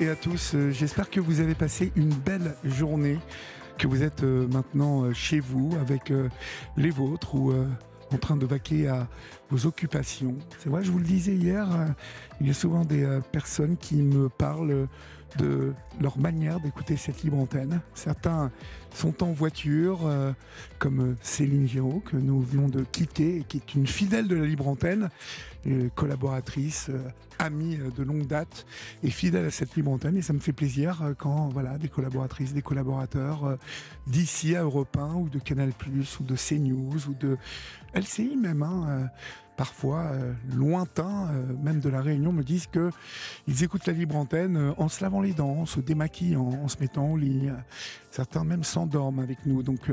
Et à tous. Euh, J'espère que vous avez passé une belle journée, que vous êtes euh, maintenant euh, chez vous avec les vôtres ou en train de vaquer à vos occupations. C'est vrai, je vous le disais hier, il y a souvent des personnes qui me parlent de leur manière d'écouter cette libre antenne. Certains sont en voiture, euh, comme Céline Giraud, que nous venons de quitter, et qui est une fidèle de la libre antenne, collaboratrice, euh, amie euh, de longue date, et fidèle à cette libre antenne. Et ça me fait plaisir quand voilà, des collaboratrices, des collaborateurs d'ici à Europe 1 ou de Canal+, ou de CNews, ou de LCI même, hein, parfois euh, lointains, euh, même de la Réunion, me disent que ils écoutent la libre antenne euh, en se lavant les dents, en se démaquillant, en se mettant au lit. Certains même s'endorment avec nous. Donc,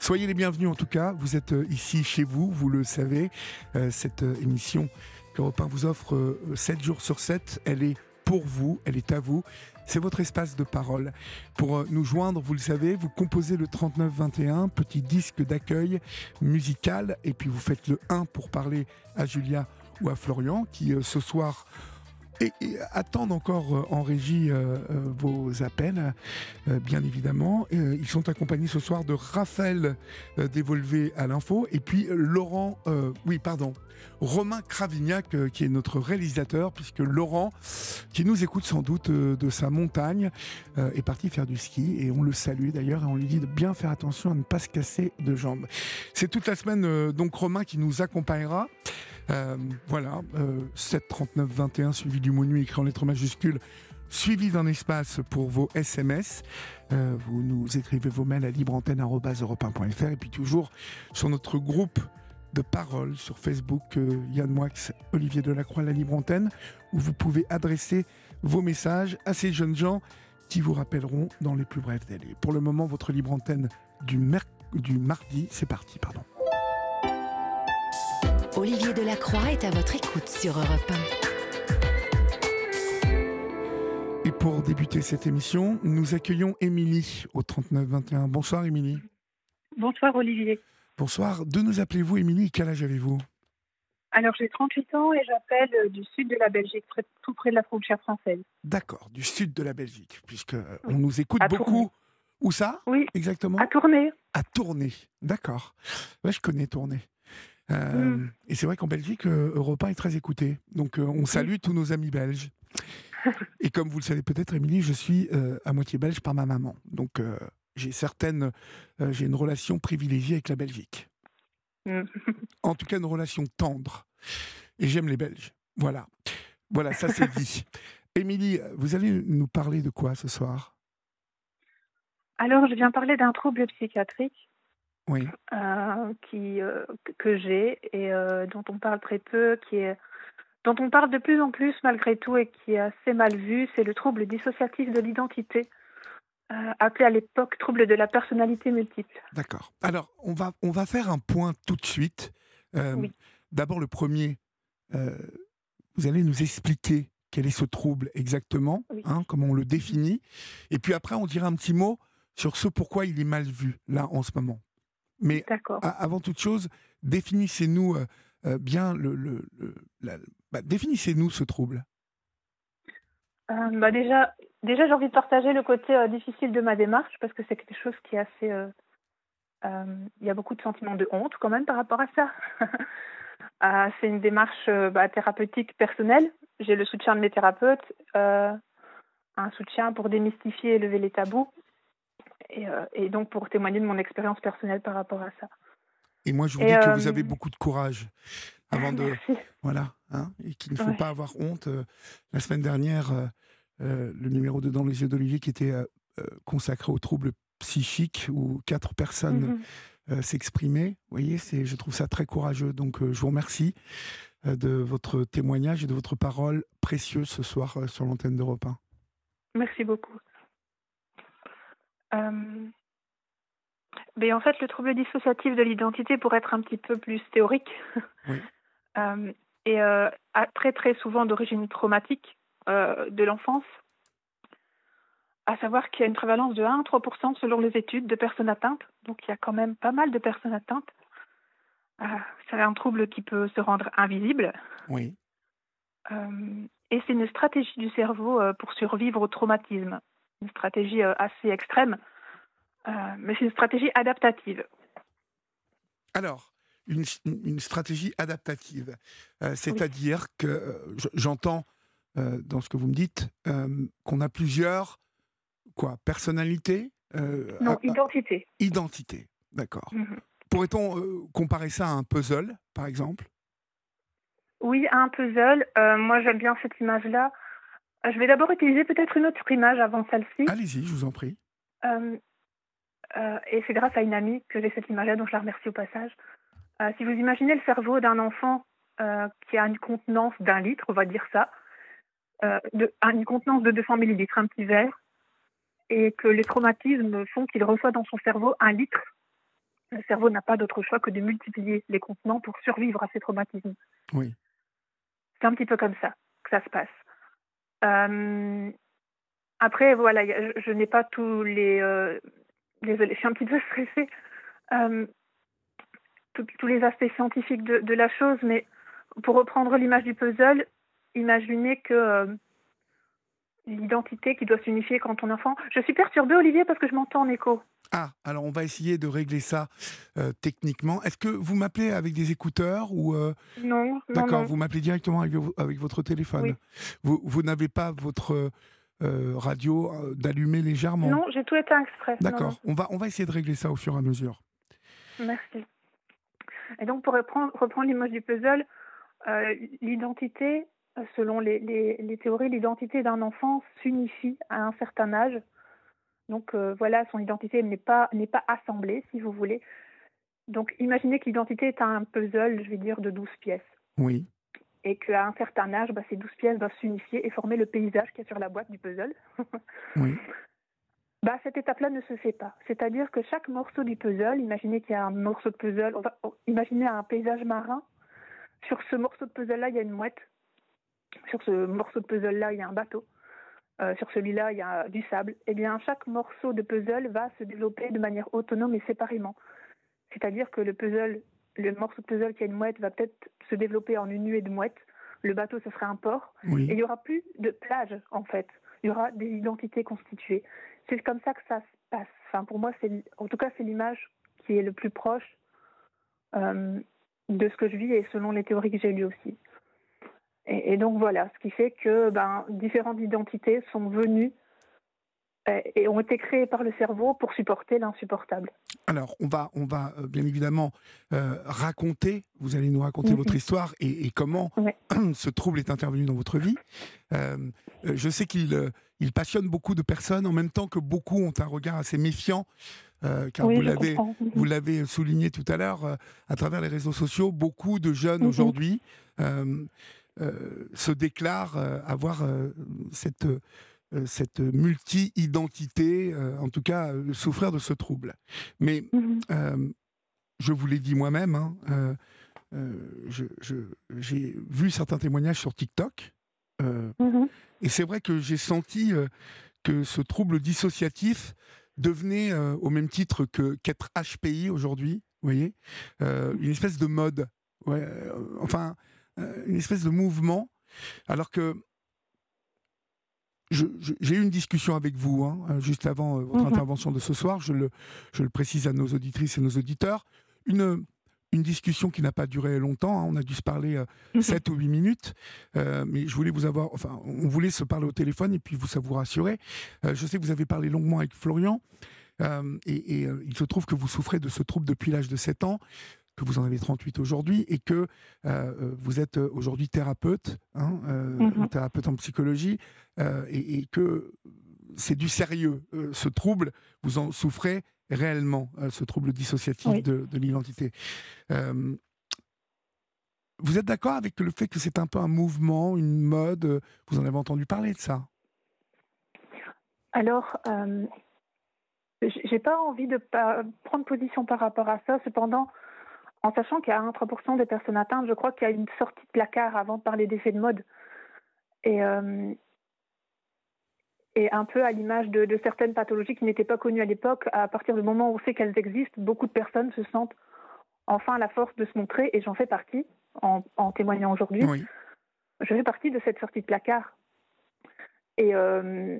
soyez les bienvenus en tout cas. Vous êtes ici chez vous, vous le savez. Cette émission qu'Europe 1 vous offre euh, 7 jours sur 7, elle est pour vous, elle est à vous. C'est votre espace de parole. Pour euh, nous joindre, vous le savez, vous composez le 3921, petit disque d'accueil musical, et puis vous faites le 1 pour parler à Julia ou à Florian, qui euh, ce soir et, attendent encore euh, en régie euh, euh, vos appels, bien évidemment. Ils sont accompagnés ce soir de Raphaël Dévolvé à l'info, et puis Laurent, oui, pardon, Romain Cravignac, qui est notre réalisateur, puisque Laurent, qui nous écoute sans doute de sa montagne, est parti faire du ski, et on le salue d'ailleurs, et on lui dit de bien faire attention à ne pas se casser de jambes. C'est toute la semaine, donc Romain, qui nous accompagnera. Euh, voilà, euh, 7 39 21 suivi du mot nuit écrit en lettres majuscules, suivi d'un espace pour vos SMS. Euh, vous nous écrivez vos mails à libreantenne.europe1.fr et puis toujours sur notre groupe de parole sur Facebook, euh, Yann Moix, Olivier Delacroix, la Libre Antenne, où vous pouvez adresser vos messages à ces jeunes gens qui vous rappelleront dans les plus brefs délais. Pour le moment, votre Libre Antenne du, du mardi, c'est parti, pardon. Olivier Delacroix est à votre écoute sur Europe Et pour débuter cette émission, nous accueillons Émilie au 3921. Bonsoir Émilie. Bonsoir Olivier. Bonsoir. De nous appelez-vous Émilie Quel âge avez-vous? Alors j'ai 38 ans et j'appelle euh, du sud de la Belgique, près- tout près de la frontière française. D'accord, du sud de la Belgique, puisque euh, Oui. on nous écoute À beaucoup. Tournai. Où ça? Oui, Exactement à tourner. À Tournai. D'accord. Ouais, je connais Tournai. Euh, Mm. Et c'est vrai qu'en Belgique, euh, Europe 1 est très écouté. Donc euh, on salue tous nos amis belges. Et comme vous le savez peut-être, Émilie, je suis euh, à moitié belge par ma maman. Donc euh, j'ai certaines, euh, j'ai une relation privilégiée avec la Belgique. Mm. En tout cas, une relation tendre. Et j'aime les Belges. Voilà. Voilà, ça c'est dit. Émilie, vous allez nous parler de quoi ce soir? Alors je viens parler d'un trouble psychiatrique Oui. euh, qui, euh, que- j'ai et euh, dont on parle très peu, qui est dont on parle de plus en plus malgré tout et qui est assez mal vu, c'est le trouble dissociatif de l'identité, appelé à l'époque trouble de la personnalité multiple. D'accord. Alors, on va, on va faire un point tout de suite. Oui. D'abord, le premier, vous allez nous expliquer quel est ce trouble exactement, Oui. hein, comment on le définit. Et puis après, on dira un petit mot sur ce pourquoi il est mal vu, là, en ce moment. Mais avant toute chose, définissez-nous euh, euh, bien le... le- le- la- bah, définissez-nous ce trouble. Euh, bah déjà, déjà j'ai envie de partager le côté euh, difficile de ma démarche parce que c'est quelque chose qui est assez. Il y a beaucoup de sentiments de honte quand même par rapport à ça. Euh, c'est une démarche bah, thérapeutique personnelle. J'ai le soutien de mes thérapeutes, un soutien pour démystifier et lever les tabous, et, euh, et donc pour témoigner de mon expérience personnelle par rapport à ça. Et moi, je vous Et, dis que euh, vous avez beaucoup de courage avant de... Merci. Voilà, hein, et qu'il ne faut Ouais. pas avoir honte. Euh, la semaine dernière, euh, euh, le numéro de Dans les yeux d'Olivier qui était euh, euh, consacré aux troubles psychiques, où quatre personnes Mhm. s'exprimer. Vous voyez, je trouve ça très courageux. Donc, je vous remercie de votre témoignage et de votre parole précieuse ce soir sur l'antenne d'Europe 1. Merci beaucoup. Euh, mais en fait, le trouble dissociatif de l'identité, pour être un petit peu plus théorique, euh, est euh, très très souvent d'origine traumatique de l'enfance, à savoir qu'il y a une prévalence de 1 à 3 selon les études de personnes atteintes. Donc il y a quand même pas mal de personnes atteintes. c'est un trouble qui peut se rendre invisible. Oui. et c'est une stratégie du cerveau pour survivre au traumatisme une stratégie euh, assez extrême, euh, mais c'est une stratégie adaptative. Alors, une, stratégie adaptative, euh, c'est-à-dire que j'entends dans ce que vous me dites qu'on a plusieurs quoi personnalités Non, identité. Identité, d'accord. Mhm. Pourrait-on comparer ça à un puzzle, par exemple? Oui, à un puzzle. moi, j'aime bien cette image-là. Euh, je vais d'abord utiliser peut-être une autre image avant celle-ci. Allez-y, je vous en prie. Euh, euh, et c'est grâce à une amie que j'ai cette image-là, donc je la remercie au passage. si vous imaginez le cerveau d'un enfant qui a une contenance d'un litre, on va dire ça, de, une contenance de 200 millilitres, un petit verre, et que les traumatismes font qu'il reçoit dans son cerveau un litre, le cerveau n'a pas d'autre choix que de multiplier les contenants pour survivre à ces traumatismes. Oui. C'est un petit peu comme ça que ça se passe. Euh, après, voilà, je, n'ai pas tous les. Euh, désolée, je suis un petit peu stressée. Euh, tous les aspects scientifiques de, de, la chose, mais pour reprendre l'image du puzzle, imaginez que l'identité qui doit s'unifier quand on est enfant. Je suis perturbée, Olivier, parce que je m'entends en écho. Ah, alors on va essayer de régler ça techniquement. Est-ce que vous m'appelez avec des écouteurs ou Non. D'accord, vous m'appelez directement avec, votre téléphone. Vous, vous n'avez pas votre radio d'allumer légèrement? Non, j'ai tout éteint exprès. D'accord, on va, on va essayer de régler ça au fur et à mesure. Merci. Et donc pour reprendre, reprendre l'image du puzzle, l'identité, selon les, les théories, l'identité d'un enfant s'unifie à un certain âge donc euh, voilà, son identité n'est pas, n'est pas assemblée, si vous voulez. Donc imaginez que l'identité est un puzzle, je vais dire, de 12 pièces. Oui. Et qu'à un certain âge, bah, ces 12 pièces doivent s'unifier et former le paysage qui est sur la boîte du puzzle. oui. Bah, cette étape-là ne se fait pas. C'est-à-dire que chaque morceau du puzzle, imaginez qu'il y a un morceau de puzzle, on va imaginer un paysage marin. Sur ce morceau de puzzle-là, il y a une mouette. Sur ce morceau de puzzle-là, il y a un bateau. Euh, sur celui-là, il y a du sable, eh bien, chaque morceau de puzzle va se développer de manière autonome et séparément. C'est-à-dire que le puzzle, le morceau de puzzle qui a une mouette va peut-être se développer en une nuée de mouettes. Le bateau, ce sera un port. Et il n'y aura plus de plage, en fait. Il y aura des identités constituées. C'est comme ça que ça se passe. Enfin, pour moi, c'est, en tout cas, c'est l'image qui est le plus proche euh, de ce que je vis et selon les théories que j'ai lues aussi. Et, donc voilà, ce qui fait que ben, différentes identités sont venues euh, et ont été créées par le cerveau pour supporter l'insupportable. Alors, on va, on va euh, bien évidemment euh, raconter, vous allez nous raconter mhm. votre histoire et, comment ce trouble est intervenu dans votre vie. je sais qu'il il passionne beaucoup de personnes en même temps que beaucoup ont un regard assez méfiant. car vous l'avez, vous l'avez souligné tout à l'heure, à travers les réseaux sociaux, beaucoup de jeunes mhm. aujourd'hui euh, se déclare euh, avoir euh, cette, cette multi-identité, en tout cas souffrir de ce trouble. Mais mhm. je vous l'ai dit moi-même, hein, j'ai vu certains témoignages sur TikTok. Mhm. Et c'est vrai que j'ai senti que ce trouble dissociatif devenait, au même titre que qu'être HPI aujourd'hui, vous voyez, une espèce de mode. Ouais, enfin, euh, une espèce de mouvement, alors que j'ai eu une discussion avec vous hein, euh, juste avant euh, votre mhm. intervention de ce soir, je le, je le, précise à nos auditrices et nos auditeurs, une, une discussion qui n'a pas duré longtemps, hein, on a dû se parler 7 mhm. ou 8 minutes, mais je voulais vous avoir, enfin, on voulait se parler au téléphone et puis vous, ça vous rassurer. je sais que vous avez parlé longuement avec Florian, et, et il se trouve que vous souffrez de ce trouble depuis l'âge de 7 ans que vous en avez 38 aujourd'hui et que euh, euh, vous êtes euh, aujourd'hui thérapeute, hein, mhm. thérapeute en psychologie, et, que c'est du sérieux. Ce trouble, vous en souffrez réellement, ce trouble dissociatif de, l'identité. vous êtes d'accord avec le fait que c'est un peu un mouvement, une mode Vous en avez entendu parler de ça? Alors, j'ai pas envie de prendre position par rapport à ça. Cependant, en sachant qu'il y a 1-3% des personnes atteintes, je crois qu'il y a une sortie de placard avant de parler d'effet de mode. Et, euh, et un peu à l'image de, certaines pathologies qui n'étaient pas connues à l'époque, à partir du moment où on sait qu'elles existent, beaucoup de personnes se sentent enfin à la force de se montrer, et j'en fais partie en, témoignant aujourd'hui. Je fais partie de cette sortie de placard. Et, euh,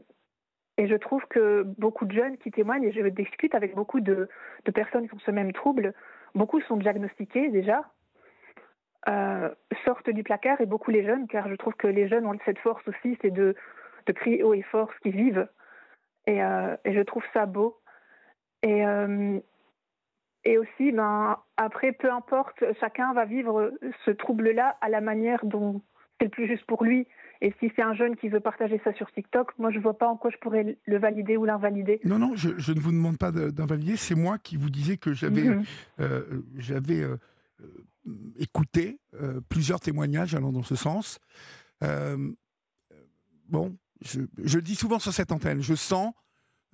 et je trouve que beaucoup de jeunes qui témoignent, et je discute avec beaucoup de, personnes qui ont ce même trouble, beaucoup sont diagnostiqués déjà, euh, sortent du placard, et beaucoup les jeunes, car je trouve que les jeunes ont cette force aussi, c'est de, de crier haut et fort ce qu'ils vivent. Et, euh, je trouve ça beau. Et, euh, et aussi, ben, après, peu importe, chacun va vivre ce trouble-là à la manière dont c'est le plus juste pour lui. Et si c'est un jeune qui veut partager ça sur TikTok, moi je ne vois pas en quoi je pourrais le valider ou l'invalider. Non, non, je, ne vous demande pas d'invalider. C'est moi qui vous disais que j'avais mhm. euh, j'avais euh, écouté euh, plusieurs témoignages allant dans ce sens. bon, je, je, le dis souvent sur cette antenne, je sens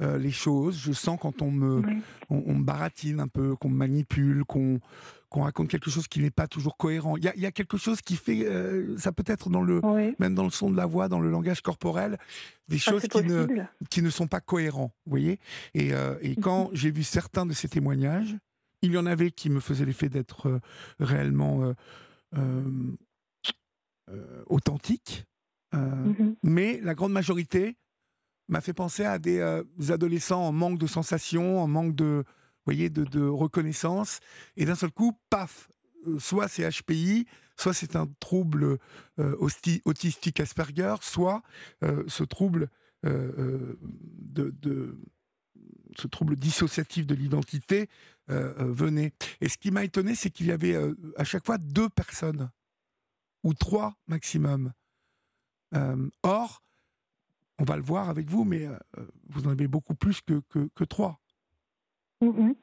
les choses, je sens quand on me, on, me baratine un peu, qu'on me manipule, qu'on qu'on raconte quelque chose qui n'est pas toujours cohérent. Il y a, quelque chose qui fait, euh, ça peut être dans le, même dans le son de la voix, dans le langage corporel, des ah, choses qui ne, qui ne sont pas cohérents, vous voyez. Et, euh, et quand j'ai vu certains de ces témoignages, il y en avait qui me faisaient l'effet d'être euh, réellement authentiques, mm-hmm. mais la grande majorité m'a fait penser à des adolescents en manque de sensations, en manque de voyez, de, reconnaissance. Et d'un seul coup, paf, euh, soit c'est HPI, soit c'est un trouble euh, autistique Asperger, soit euh, ce trouble de, ce trouble dissociatif de l'identité venait. Et ce qui m'a étonné, c'est qu'il y avait à chaque fois deux personnes ou trois maximum. or, on va le voir avec vous, mais vous en avez beaucoup plus que, que trois. Mhm.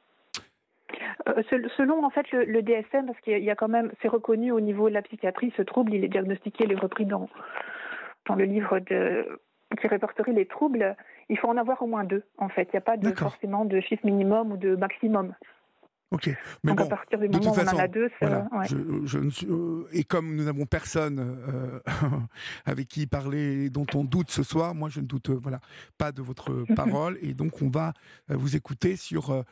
Euh, selon en fait le, DSM, parce qu'il y a quand même, c'est reconnu au niveau de la psychiatrie, ce trouble, il est diagnostiqué, il est repris dans, dans le livre de, qui répertorie les troubles. Il faut en avoir au moins deux, en fait. Il n'y a pas de, forcément de chiffre minimum ou de maximum. Ok, mais bon, à partir du moment où on en a deux, voilà, je, euh, et comme nous n'avons personne euh, avec qui parler, dont on doute ce soir, moi je ne doute voilà pas de votre parole, et donc on va vous écouter sur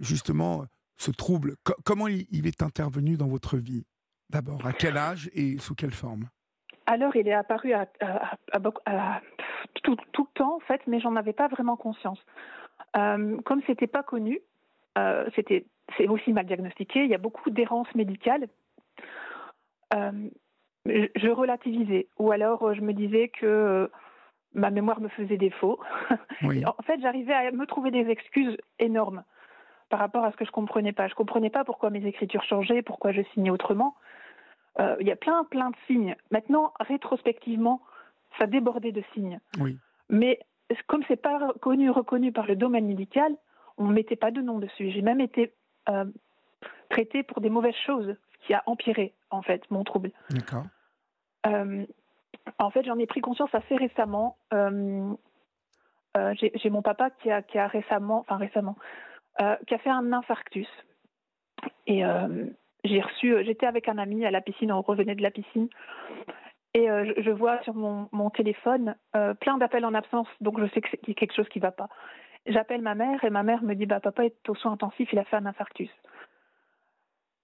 justement ce trouble. comment il, est intervenu dans votre vie? D'abord, à quel âge et sous quelle forme? Alors, il est apparu à, tout, tout, le temps en fait, mais j'en avais pas vraiment conscience. Euh, comme c'était pas connu, c'était c'est aussi mal diagnostiqué. Il y a beaucoup d'errance médicale. Euh, je relativisais, ou alors euh, je me disais que euh, ma mémoire me faisait défaut. en fait, j'arrivais à me trouver des excuses énormes par rapport à ce que je comprenais pas. Je comprenais pas pourquoi mes écritures changeaient, pourquoi je signais autrement. Il y a plein, plein de signes. Maintenant, rétrospectivement, ça débordait de signes. Oui. Mais comme c'est pas connu, reconnu par le domaine médical, on ne mettait pas de nom dessus. J'ai même été euh, traité pour des mauvaises choses, ce qui a empiré en fait mon trouble. D'accord. Euh, en fait, j'en ai pris conscience assez récemment. Euh, j'ai mon papa qui a, qui a récemment, enfin récemment, qui a fait un infarctus. Et j'ai reçu, j'étais avec un ami à la piscine, on revenait de la piscine, et je, vois sur mon, mon téléphone plein d'appels en absence, donc je sais qu'il y a quelque chose qui ne va pas. J'appelle ma mère et ma mère me dit bah papa est au soin intensif, il a fait un infarctus.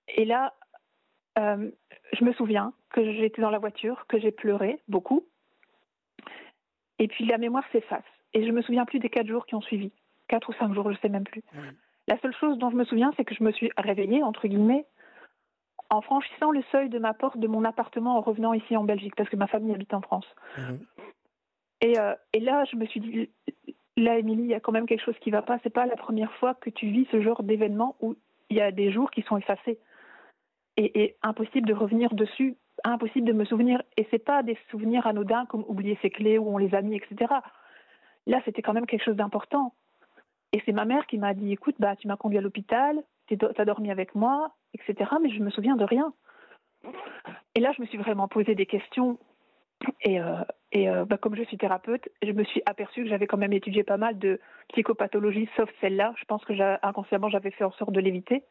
Et là, euh, je me souviens que j'étais dans la voiture, que j'ai pleuré beaucoup. Et puis la mémoire s'efface. Et je me souviens plus des quatre jours qui ont suivi. Quatre ou cinq jours, je ne sais même plus. La seule chose dont je me souviens, c'est que je me suis réveillée, entre guillemets, en franchissant le seuil de ma porte de mon appartement en revenant ici en Belgique, parce que ma famille habite en France. Mhm. Et, euh, et, là, je me suis dit, là, Émilie, il y a quand même quelque chose qui ne va pas. C'est pas la première fois que tu vis ce genre d'événement où il y a des jours qui sont effacés et, impossible de revenir dessus, impossible de me souvenir. Et c'est pas des souvenirs anodins comme oublier ses clés ou on les a mis, etc. là, c'était quand même quelque chose d'important. Et c'est ma mère qui m'a dit, écoute, bah, tu m'as conduit à l'hôpital, tu as dormi avec moi, etc. Mais je me souviens de rien. Et là, je me suis vraiment posé des questions. Et, euh, et euh, bah, comme je suis thérapeute, je me suis aperçue que j'avais quand même étudié pas mal de psychopathologies, sauf celle-là. Je pense que inconsciemment, j'avais fait en sorte de l'éviter.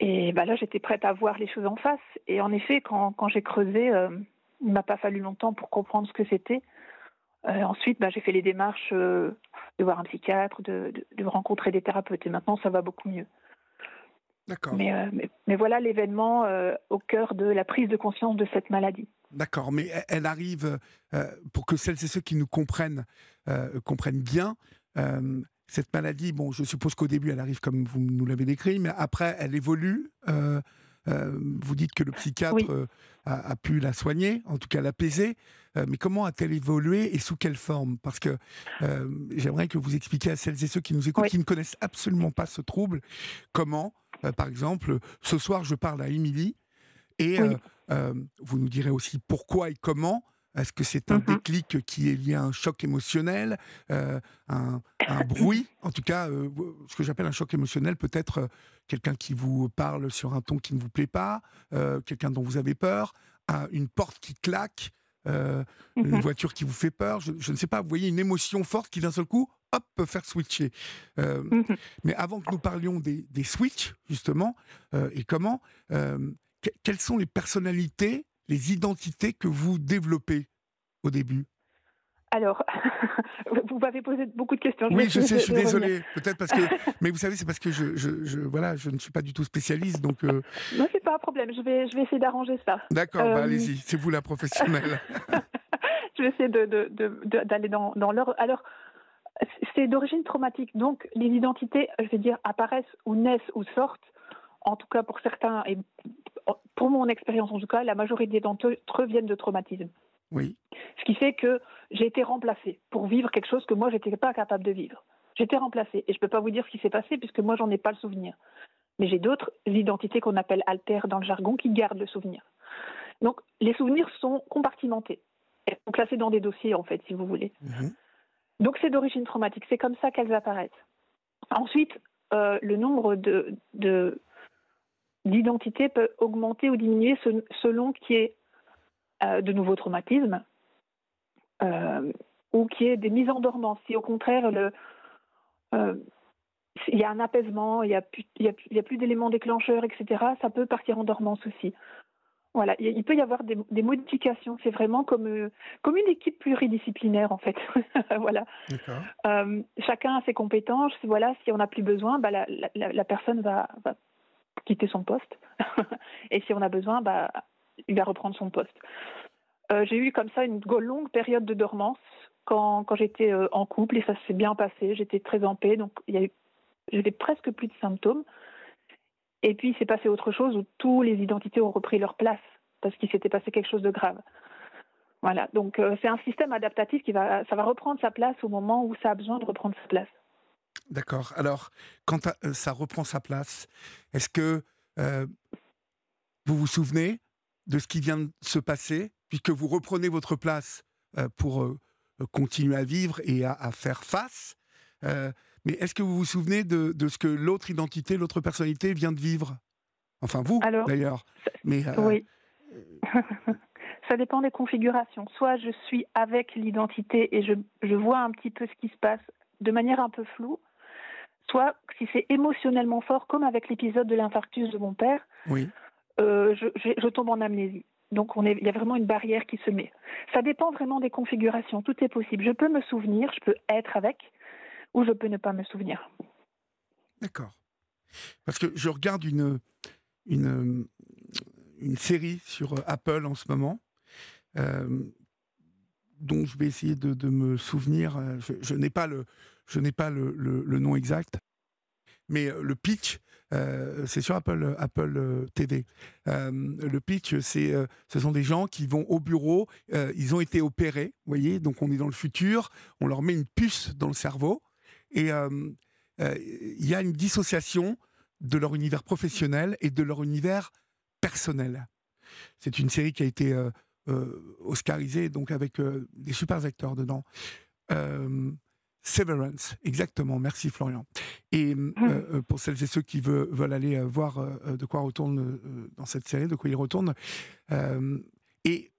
Et bah, là, j'étais prête à voir les choses en face. Et en effet, quand, quand j'ai creusé, euh, il m'a pas fallu longtemps pour comprendre ce que c'était. Euh, ensuite, bah, j'ai fait les démarches euh, de voir un psychiatre, de, de, rencontrer des thérapeutes. Et maintenant, ça va beaucoup mieux. D'accord. Mais, mais, mais, voilà l'événement au cœur de la prise de conscience de cette maladie. D'accord, mais elle arrive, pour que celles et ceux qui nous comprennent comprennent bien, cette maladie, bon, je suppose qu'au début, elle arrive comme vous nous l'avez décrit, mais après, elle évolue. Euh, euh, vous dites que le psychiatre euh, a, pu la soigner, en tout cas l'apaiser. mais comment a-t-elle évolué et sous quelle forme? Parce que j'aimerais que vous expliquiez à celles et ceux qui nous écoutent, qui ne connaissent absolument pas ce trouble, comment, par exemple, ce soir, je parle à Émilie et vous nous direz aussi pourquoi et comment. Est-ce que c'est un mmh déclic qui est lié à un choc émotionnel, euh, un, bruit? En tout cas, euh, ce que j'appelle un choc émotionnel, peut-être euh, quelqu'un qui vous parle sur un ton qui ne vous plaît pas, quelqu'un dont vous avez peur, une porte qui claque, une mmh voiture qui vous fait peur. Je, ne sais pas, vous voyez une émotion forte qui d'un seul coup, hop, peut faire switcher. Mmh mais avant que nous parlions des, des switches, justement, et comment, quelles sont les personnalités les identités que vous développez au début? Alors, vous m'avez posé beaucoup de questions. oui, je sais, je suis désolé. Peut-être parce que, mais vous savez, c'est parce que je, je, voilà, je ne suis pas du tout spécialiste, donc. Euh... Non, c'est pas un problème. Je vais, je vais essayer d'arranger ça. D'accord, bah, euh, allez-y. C'est vous la professionnelle. je vais essayer d'aller de, dans, dans l'ordre. Alors, c'est d'origine traumatique, donc les identités, je vais dire, apparaissent ou naissent ou sortent. En tout cas, pour certains et pour mon expérience en tout cas, la majorité d'entre eux viennent de traumatisme. Oui. Ce qui fait que j'ai été remplacée pour vivre quelque chose que moi, je n'étais pas capable de vivre. J'ai été remplacée et je ne peux pas vous dire ce qui s'est passé puisque moi, j'en ai pas le souvenir. Mais j'ai d'autres identités qu'on appelle altères dans le jargon qui gardent le souvenir. Donc, les souvenirs sont compartimentés. Elles sont classées dans des dossiers, en fait, si vous voulez. Mhm. Donc, c'est d'origine traumatique. C'est comme ça qu'elles apparaissent. Ensuite, euh, le nombre de, de d'identité peut augmenter ou diminuer selon qu'il y ait euh, de nouveaux traumatismes euh, ou qu'il y ait des mises en dormance. Si au contraire, le, euh, il y a un apaisement, il n'y a plus, d'éléments déclencheurs, etc., ça peut partir en dormance aussi. Voilà, il peut y avoir des, modifications. C'est vraiment comme, comme une équipe pluridisciplinaire, en fait. voilà. chacun a ses compétences. Voilà, si on n'a plus besoin, bah, la, la, la, personne va, va quitter son poste. et si on a besoin, bah, il va reprendre son poste. Euh, j'ai eu comme ça une longue période de dormance quand, quand j'étais euh, en couple et ça s'est bien passé. J'étais très en paix, donc il y a eu, j'avais presque plus de symptômes. Et puis il s'est passé autre chose où toutes les identités ont repris leur place parce qu'il s'était passé quelque chose de grave. Voilà, donc euh, c'est un système adaptatif qui va, ça va reprendre sa place au moment où ça a besoin de reprendre sa place. D'accord. Alors, quand euh, ça reprend sa place, est-ce que euh, vous vous souvenez de ce qui vient de se passer, puisque vous reprenez votre place euh, pour continuer à vivre et à, faire face Mais est-ce que vous vous souvenez de, de ce que l'autre identité, l'autre personnalité vient de vivre? Enfin, vous, d'ailleurs. Mais Oui. ça dépend des configurations. Soit je suis avec l'identité et je, je vois un petit peu ce qui se passe de manière un peu floue, soit si c'est émotionnellement fort, comme avec l'épisode de l'infarctus de mon père, oui. Euh, je, tombe en amnésie. Donc il y a vraiment une barrière qui se met. Ça dépend vraiment des configurations, tout est possible. Je peux me souvenir, je peux être avec, ou je peux ne pas me souvenir. D'accord. Parce que je regarde une, une, une série sur Apple en ce moment, euh, dont je vais essayer de, me souvenir. je n'ai pas le, je n'ai pas le, nom exact, mais euh, le pitch, euh, c'est sur Apple, euh, TV. le pitch, ce sont des gens qui vont au bureau, ils ont été opérés, vous voyez, donc on est dans le futur, on leur met une puce dans le cerveau, et il y a une dissociation de leur univers professionnel et de leur univers personnel. C'est une série qui a été oscarisée, donc avec des super acteurs dedans. Euh, Severance, exactement. Merci Florian. Et Mmh. euh, pour celles et ceux qui veulent, veulent aller euh, voir euh, de quoi retourne euh, dans cette série, de quoi il retourne. euh, et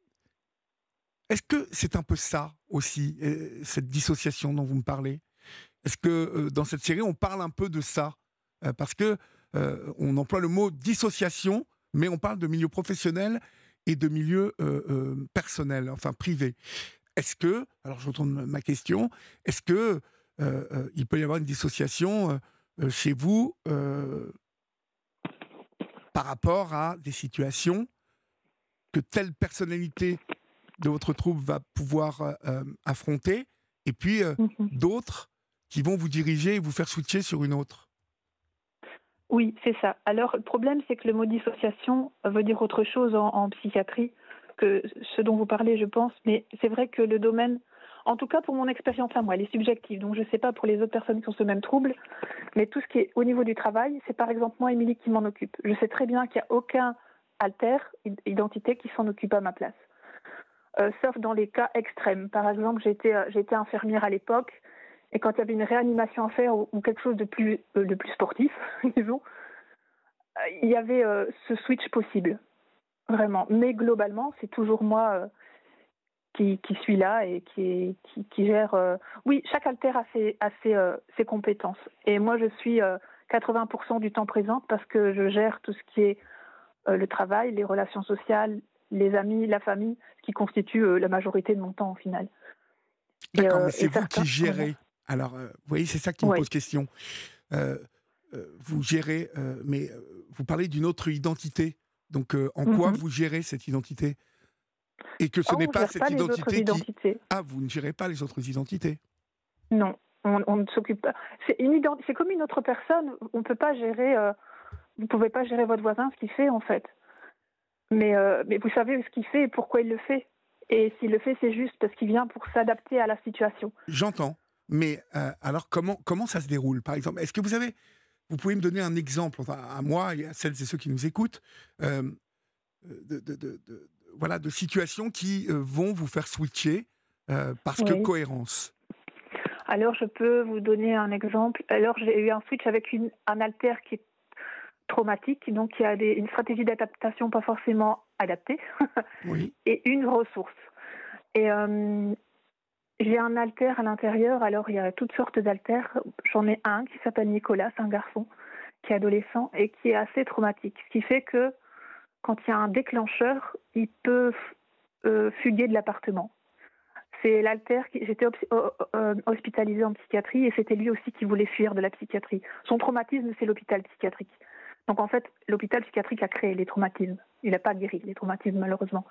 est-ce que c'est un peu ça aussi, euh, cette dissociation dont vous me parlez? Est-ce que euh, dans cette série, on parle un peu de ça? Euh, Parce que euh, on emploie le mot dissociation, mais on parle de milieu professionnel et de milieu euh, euh, personnel, enfin privé. Est-ce que, alors je retourne ma question, est-ce que euh, euh, il peut y avoir une dissociation euh, chez vous par rapport à des situations que telle personnalité de votre troupe va pouvoir affronter, et puis Mhm. d'autres qui vont vous diriger et vous faire switcher sur une autre? Oui, c'est ça. Alors, le problème, c'est que le mot dissociation veut dire autre chose en, en psychiatrie que ce dont vous parlez, je pense. Mais c'est vrai que le domaine, en tout cas pour mon expérience à moi, elle est subjective. Donc, je ne sais pas pour les autres personnes qui ont ce même trouble. Mais tout ce qui est au niveau du travail, c'est par exemple moi, Émilie, qui m'en occupe. Je sais très bien qu'il n'y a aucun alter, id- identité, qui s'en occupe à ma place. Euh, sauf dans les cas extrêmes. Par exemple, j'étais infirmière à l'époque. Et quand il y avait une réanimation à faire ou, ou quelque chose de plus, euh, de plus sportif, disons, euh, il y avait euh, ce switch possible, vraiment. Mais globalement, c'est toujours moi euh, qui, qui suis là et qui, qui, qui gère. euh, Oui, chaque alter a ses, a ses, euh, ses compétences. Et moi, je suis euh, 80% du temps présente parce que je gère tout ce qui est le travail, les relations sociales, les amis, la famille, ce qui constitue la majorité de mon temps au final. D'accord, mais c'est vous certains- qui gérez. Alors, vous voyez, c'est ça qui me Ouais. pose question. Vous gérez, mais vous parlez d'une autre identité. Donc, euh, en quoi Mhm. vous gérez cette identité? Et que ce Oh, n'est pas cette pas identité qui. Ah, vous ne gérez pas les autres identités? Non, on, on ne s'occupe pas. C'est ident- comme une autre personne. On ne peut pas gérer. euh, vous pouvez pas gérer votre voisin ce qu'il fait en fait. Mais euh, mais vous savez ce qu'il fait et pourquoi il le fait. Et s'il le fait, c'est juste parce qu'il vient pour s'adapter à la situation. J'entends. Mais euh, alors, comment, comment ça se déroule? Par exemple, est-ce que vous avez. Vous pouvez me donner un exemple, à moi et à celles et ceux qui nous écoutent, euh, de, de- de- de- voilà, de situations qui euh, vont vous faire switcher euh, parce que cohérence. Alors je peux vous donner un exemple. Alors j'ai eu un switch avec une, un alter qui est traumatique, donc il y a des, une stratégie d'adaptation pas forcément adaptée. Oui. et une ressource. Et euh, j'ai un alter à l'intérieur, alors il y a toutes sortes d'alters. J'en ai un qui s'appelle Nicolas, c'est un garçon qui est adolescent et qui est assez traumatique. Ce qui fait que quand il y a un déclencheur, il peut euh, fuguer de l'appartement. C'est l'alter qui. J'étais euh, hospitalisée en psychiatrie et c'était lui aussi qui voulait fuir de la psychiatrie. Son traumatisme, c'est l'hôpital psychiatrique. Donc en fait, l'hôpital psychiatrique a créé les traumatismes. Il n'a pas guéri les traumatismes, malheureusement.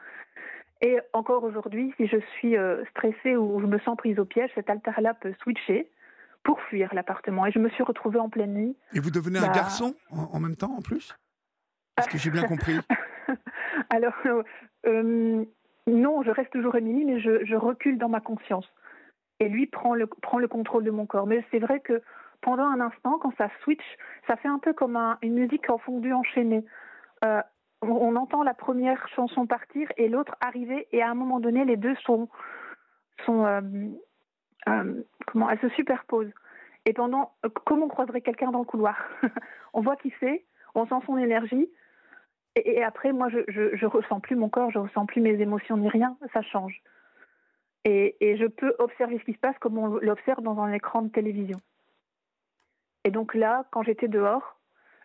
Et encore aujourd'hui, si je suis euh, stressée ou je me sens prise au piège, cet alter-là peut switcher pour fuir l'appartement. Et je me suis retrouvée en pleine nuit. Et vous devenez un Bah. garçon en, en même temps, en plus? Est-ce que j'ai bien compris Alors, euh, euh, non, je reste toujours Émilie, mais je, je recule dans ma conscience. Et lui prend le, prend le contrôle de mon corps. Mais c'est vrai que pendant un instant, quand ça switch, ça fait un peu comme un- une musique en fondue enchaînée. Euh, on, entend la première chanson partir et l'autre arriver, et à un moment donné, les deux sont. euh, euh, comment Elles se superposent. Et pendant. euh, comme on croiserait quelqu'un dans le couloir. on voit qui c'est, on sent son énergie, et, après, moi, je, je, je ressens plus mon corps, je ressens plus mes émotions ni rien, ça change. Et, et je peux observer ce qui se passe comme on l'observe dans un écran de télévision. Et donc là, quand j'étais dehors,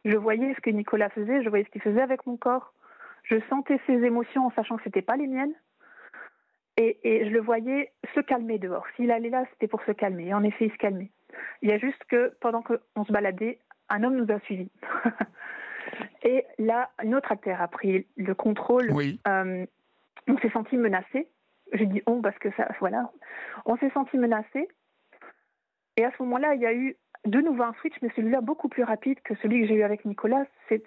je voyais ce que Nicolas faisait, je voyais ce qu'il faisait avec mon corps, je sentais ses émotions en sachant que c'était pas les miennes, et, et je le voyais se calmer dehors. S'il allait là, c'était pour se calmer. Et en effet, il se calmait. Il y a juste que pendant qu'on se baladait, un homme nous a suivis. Et là, une autre acteur a pris le contrôle. Oui. Euh, on s'est senti menacé. J'ai dit on parce que ça, voilà. On s'est senti menacé. Et à ce moment-là, il y a eu de nouveau un switch, mais celui-là beaucoup plus rapide que celui que j'ai eu avec Nicolas. C'est,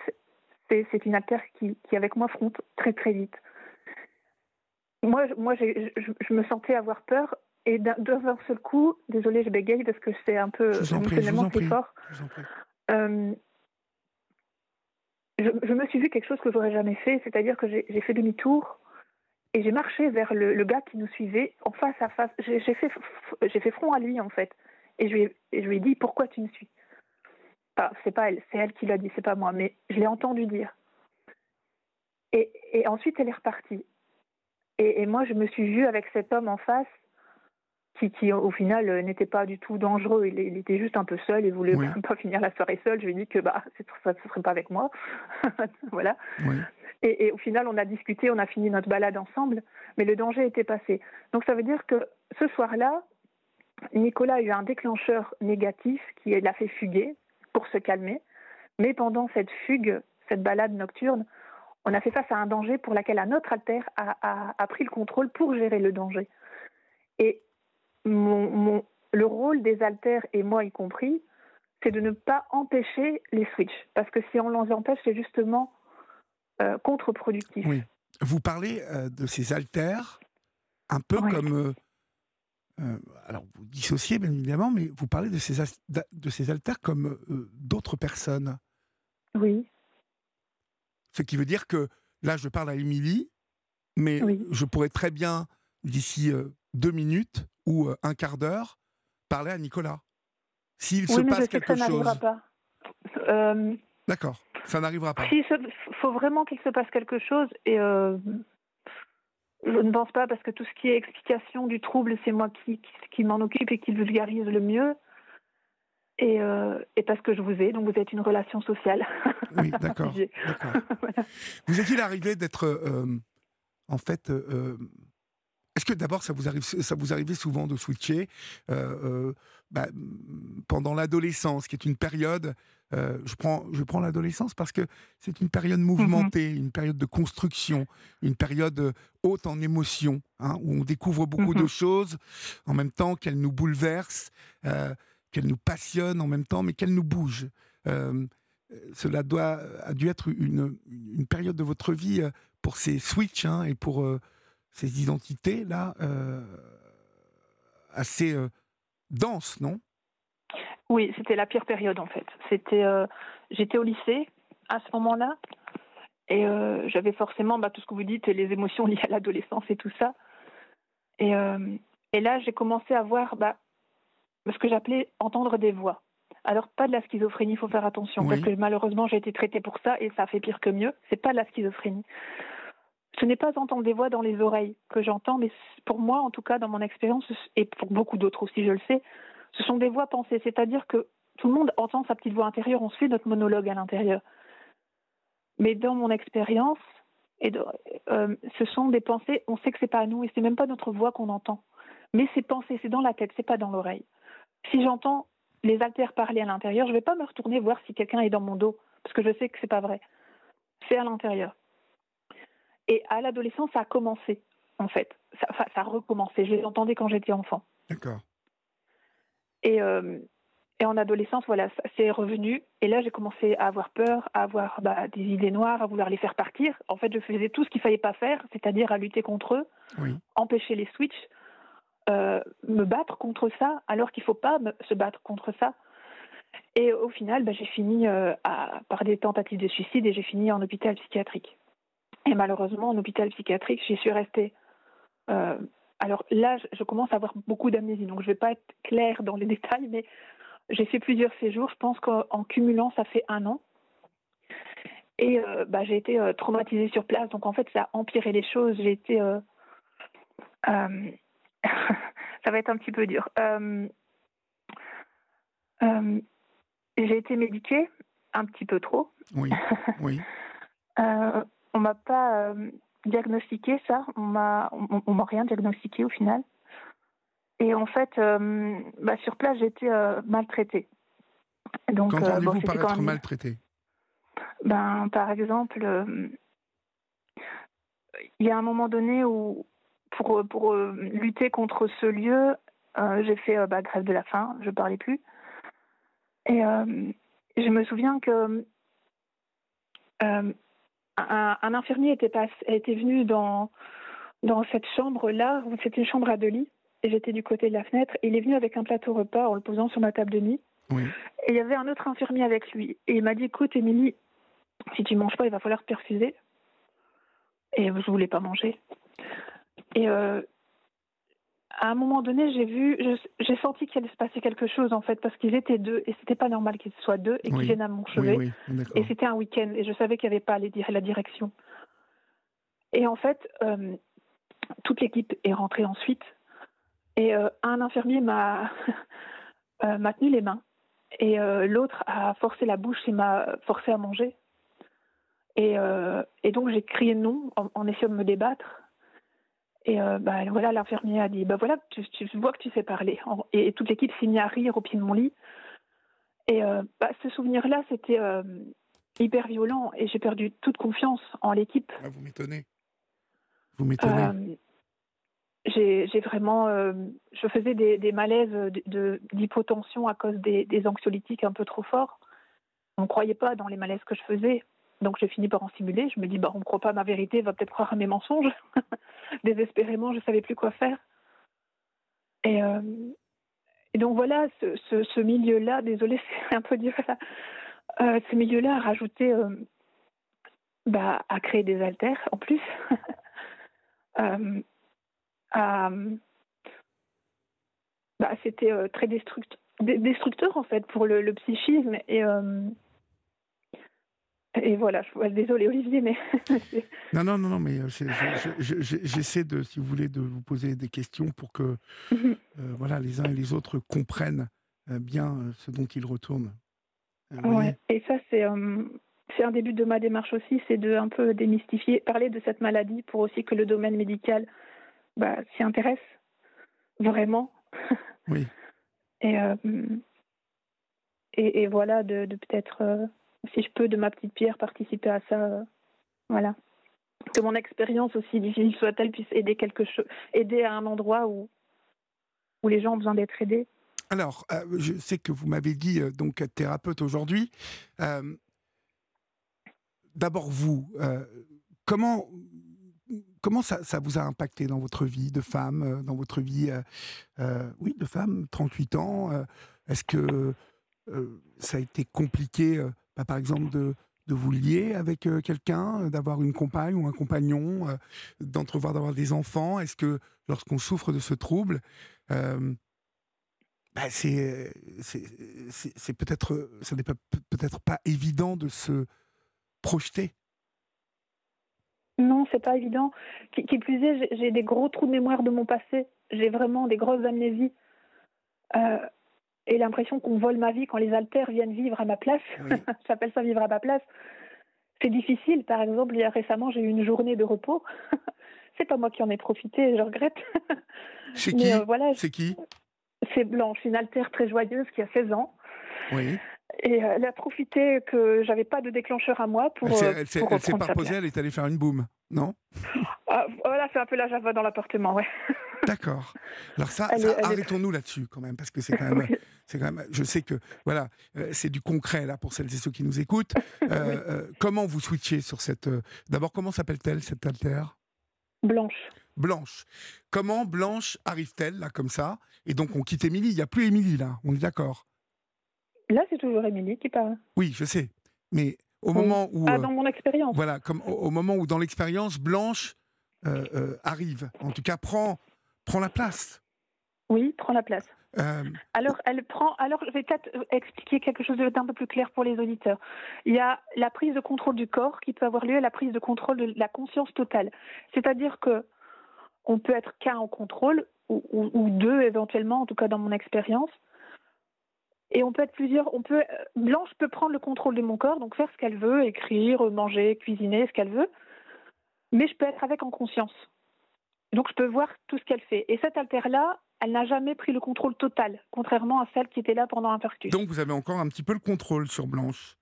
une acteur qui, qui, avec moi, fronte très très vite. Moi, je- moi j'ai, je, je me sentais avoir peur. Et d'un, seul coup, désolée, je bégaye parce que c'est un peu émotionnellement prie. fort. Je. Euh, je, je me suis vu quelque chose que j'aurais jamais fait, c'est-à-dire que j'ai j'ai fait demi-tour Et j'ai marché vers le, le, gars qui nous suivait en face à face. J'ai fait, j'ai fait front à lui en fait. Et je lui ai, je lui ai dit pourquoi tu me suis? Enfin, c'est pas elle, c'est elle qui l'a dit, c'est pas moi, mais je l'ai entendu dire. Et, et, ensuite, elle est repartie. Et, et, moi, je me suis vue avec cet homme en face qui, qui au final, n'était pas du tout dangereux. Il, il, était juste un peu seul et voulait oui. pas finir la soirée seul. Je lui ai dit que bah, ça ne serait pas avec moi. voilà. Oui. Et, et, au final, on a discuté, on a fini notre balade ensemble, mais le danger était passé. Donc ça veut dire que ce soir-là, Nicolas a eu un déclencheur négatif qui l'a fait fuguer pour se calmer. Mais pendant cette fugue, cette balade nocturne, on a fait face à un danger pour lequel un autre alter a, a, a, pris le contrôle pour gérer le danger. Et mon, mon, le rôle des alters, et moi y compris, c'est de ne pas empêcher les switches. Parce que si on les empêche, c'est justement euh, contre-productif. Oui. Vous parlez euh, de ces alters un peu oui. comme. Euh, euh, alors, vous dissociez bien évidemment, mais vous parlez de ces, de ces alters comme d'autres personnes. Oui. Ce qui veut dire que là, je parle à Émilie, mais oui. je pourrais très bien, d'ici deux minutes ou un quart d'heure, parler à Nicolas. S'il oui, se mais passe je sais quelque que ça chose. pas. Euh, D'accord, ça n'arrivera pas. Il faut vraiment qu'il se passe quelque chose et euh, je ne pense pas parce que tout ce qui est explication du trouble, c'est moi qui, qui, qui m'en occupe et qui vulgarise le mieux. Et, euh, et, parce que je vous ai, donc vous êtes une relation sociale. Oui, d'accord. voilà. Vous est-il arrivé d'être, euh, en fait, euh, est-ce que d'abord ça vous arrive, ça vous arrivait souvent de switcher euh, bah, pendant l'adolescence, qui est une période, je prends, je prends l'adolescence parce que c'est une période mouvementée, mm -hmm. une période de construction, une période haute en émotions, hein, où on découvre beaucoup mm -hmm. de choses en même temps qu'elle nous bouleverse qu'elle nous passionne en même temps, mais qu'elle nous bouge. Euh, cela doit, a dû être une, une, période de votre vie pour ces switches hein, et pour euh, ces identités-là euh, assez denses, non? Oui, c'était la pire période en fait. C'était, J'étais au lycée à ce moment-là et j'avais forcément bah, tout ce que vous dites, les émotions liées à l'adolescence et tout ça. Et, et là, j'ai commencé à voir... Bah, ce que j'appelais entendre des voix. Alors pas de la schizophrénie, il faut faire attention oui. parce que malheureusement j'ai été traitée pour ça et ça fait pire que mieux. C'est pas de la schizophrénie. Ce n'est pas entendre des voix dans les oreilles que j'entends, mais pour moi, en tout cas dans mon expérience et pour beaucoup d'autres aussi, je le sais, ce sont des voix pensées. C'est-à-dire que tout le monde entend sa petite voix intérieure, on suit notre monologue à l'intérieur. Mais dans mon expérience, euh, ce sont des pensées. On sait que c'est pas à nous et c'est même pas notre voix qu'on entend. Mais c'est pensées, c'est dans la tête, c'est pas dans l'oreille si j'entends les altères parler à l'intérieur, je ne vais pas me retourner voir si quelqu'un est dans mon dos, parce que je sais que c'est pas vrai. C'est à l'intérieur. Et à l'adolescence, ça a commencé, en fait. Ça, ça, ça a recommencé. Je les entendais quand j'étais enfant. D'accord. Et, euh, et en adolescence, voilà, c'est revenu. Et là, j'ai commencé à avoir peur, à avoir bah, des idées noires, à vouloir les faire partir. En fait, je faisais tout ce qu'il fallait pas faire, c'est-à-dire à lutter contre eux, oui. empêcher les switches, euh, me battre contre ça alors qu'il ne faut pas me, se battre contre ça. Et au final, bah, j'ai fini euh, à, par des tentatives de suicide et j'ai fini en hôpital psychiatrique. Et malheureusement, en hôpital psychiatrique, j'y suis restée. Euh, alors là, je commence à avoir beaucoup d'amnésie, donc je ne vais pas être claire dans les détails, mais j'ai fait plusieurs séjours. Je pense qu'en cumulant, ça fait un an. Et euh, bah, j'ai été euh, traumatisée sur place, donc en fait, ça a empiré les choses. J'ai été ça va être un petit peu dur. J'ai été médiquée un petit peu trop. Oui. oui. euh, on m'a pas diagnostiqué ça. On m'a, on, on m'a rien diagnostiqué au final. Et en fait, euh, bah, sur place, été euh, maltraitée. Donc, Qu'entendez-vous bon, par être même... maltraitée? Ben, Par exemple, il y a un moment donné où, pour, pour euh, lutter contre ce lieu, euh, j'ai fait euh, bah, grève de la faim, je ne parlais plus. Et je me souviens que un, un, infirmier était, pas, était venu dans, dans cette chambre-là, c'était une chambre à deux lits, et j'étais du côté de la fenêtre, et il est venu avec un plateau repas en le posant sur ma table de nuit. Oui. Et il y avait un autre infirmier avec lui. Et il m'a dit, écoute, Émilie, si tu manges pas, il va falloir te perfuser. Et je voulais pas manger. et à un moment donné, j'ai vu, j'ai senti qu'il allait se passer quelque chose en fait, parce qu'ils étaient deux et c'était pas normal qu'ils soient deux et qu'ils viennent à mon chevet. et c'était un week-end et je savais qu'il n'y avait pas la direction. Et en fait, toute l'équipe est rentrée ensuite et un infirmier m'a m'a tenu les mains et l'autre a forcé la bouche et m'a forcé à manger. Et, euh, et donc j'ai crié non en, essayant de me débattre. Et euh, bah, voilà, l'infirmier a dit bah voilà, tu, tu, vois que tu sais parler. Et, toute l'équipe s'est mise à rire au pied de mon lit. Et euh, bah, ce souvenir-là, c'était hyper violent et j'ai perdu toute confiance en l'équipe. Ah, vous m'étonnez. Vous m'étonnez. j'ai vraiment, je faisais des, des malaises d'hypotension de, à cause des, des, anxiolytiques un peu trop forts. On ne croyait pas dans les malaises que je faisais. Donc j'ai fini par en simuler. Je me dis, bah, on ne croit pas à ma vérité, va peut-être croire à mes mensonges. Désespérément, je ne savais plus quoi faire. Et, euh, donc voilà, ce, milieu-là, désolé, c'est un peu dur. Euh, ce milieu-là a rajouté euh, bah, à créer des haltères en plus. à, bah, c'était très destructeur, destructeur en fait pour le, le psychisme et et voilà, désolé Olivier, mais... non, non, non, non, mais euh, j'essaie de, si vous voulez, de vous poser des questions pour que mhm. euh, voilà, les uns et les autres comprennent euh, bien ce dont ils retournent. ouais. Et ça, c'est c'est un début de ma démarche aussi, c'est de un peu démystifier, parler de cette maladie pour aussi que le domaine médical bah, s'y intéresse vraiment. Oui. et, et, et, voilà, de, de peut-être si je peux, de ma petite pierre, participer à ça. Euh, voilà. Que mon expérience, aussi difficile soit-elle, puisse aider quelque chose, aider à un endroit où, où les gens ont besoin d'être aidés. Alors, euh, je sais que vous m'avez dit, euh, donc, thérapeute aujourd'hui. D'abord, vous, comment, comment ça, ça, vous a impacté dans votre vie de femme, dans votre vie, oui, de femme, 38 ans Est-ce que ça a été compliqué bah, par exemple, de, de vous lier avec euh, quelqu'un, euh, d'avoir une compagne ou un compagnon, euh, d'entrevoir d'avoir des enfants? Est-ce que lorsqu'on souffre de ce trouble, bah, c'est c'est peut-être ça n'est peut-être pas évident de se projeter? Non, c'est pas évident. Qui, qui plus est, j'ai des gros trous de mémoire de mon passé. J'ai vraiment des grosses amnésies et l'impression qu'on vole ma vie quand les altères viennent vivre à ma place. J'appelle ça vivre à ma place. C'est difficile. Par exemple, il y a récemment, j'ai eu une journée de repos. c'est pas moi qui en ai profité, je regrette. C'est qui euh, voilà, C'est qui C'est Blanche, une altère très joyeuse qui a 16 ans. Oui. Et euh, elle a profité que j'avais pas de déclencheur à moi pour. Elle s'est euh, pas reposée, elle est allée faire une boum, non? Ah, Voilà, c'est un peu la java dans l'appartement, ouais. D'accord. Alors ça, arrêtons-nous là-dessus quand même, parce que c'est quand même, c'est quand même. Je sais que voilà, euh, c'est du concret là pour celles et ceux qui nous écoutent. comment vous switchez sur cette D'abord, comment s'appelle-t-elle cette altère Blanche. Blanche. Comment Blanche arrive-t-elle là comme ça? Et donc on quitte Émilie. Il n'y a plus Émilie là. On est d'accord? Là, c'est toujours Émilie qui parle. Oui, je sais. Mais au moment où. Ah, dans mon expérience. Voilà, comme au, moment où, dans l'expérience, Blanche euh, euh, arrive, en tout cas, prend, prend la place. Oui, prend la place. Euh, alors, elle prend. Alors, je vais peut-être expliquer quelque chose d'un peu plus clair pour les auditeurs. Il y a la prise de contrôle du corps qui peut avoir lieu et la prise de contrôle de la conscience totale. C'est-à-dire que on peut être qu'un en contrôle ou, ou, deux éventuellement, en tout cas dans mon expérience. Et on peut être plusieurs. On peut, Blanche peut prendre le contrôle de mon corps, donc faire ce qu'elle veut, écrire, manger, cuisiner, ce qu'elle veut. Mais je peux être avec en conscience. Donc je peux voir tout ce qu'elle fait. Et cette altère-là, elle n'a jamais pris le contrôle total, contrairement à celle qui était là pendant un percus. Donc vous avez encore un petit peu le contrôle sur Blanche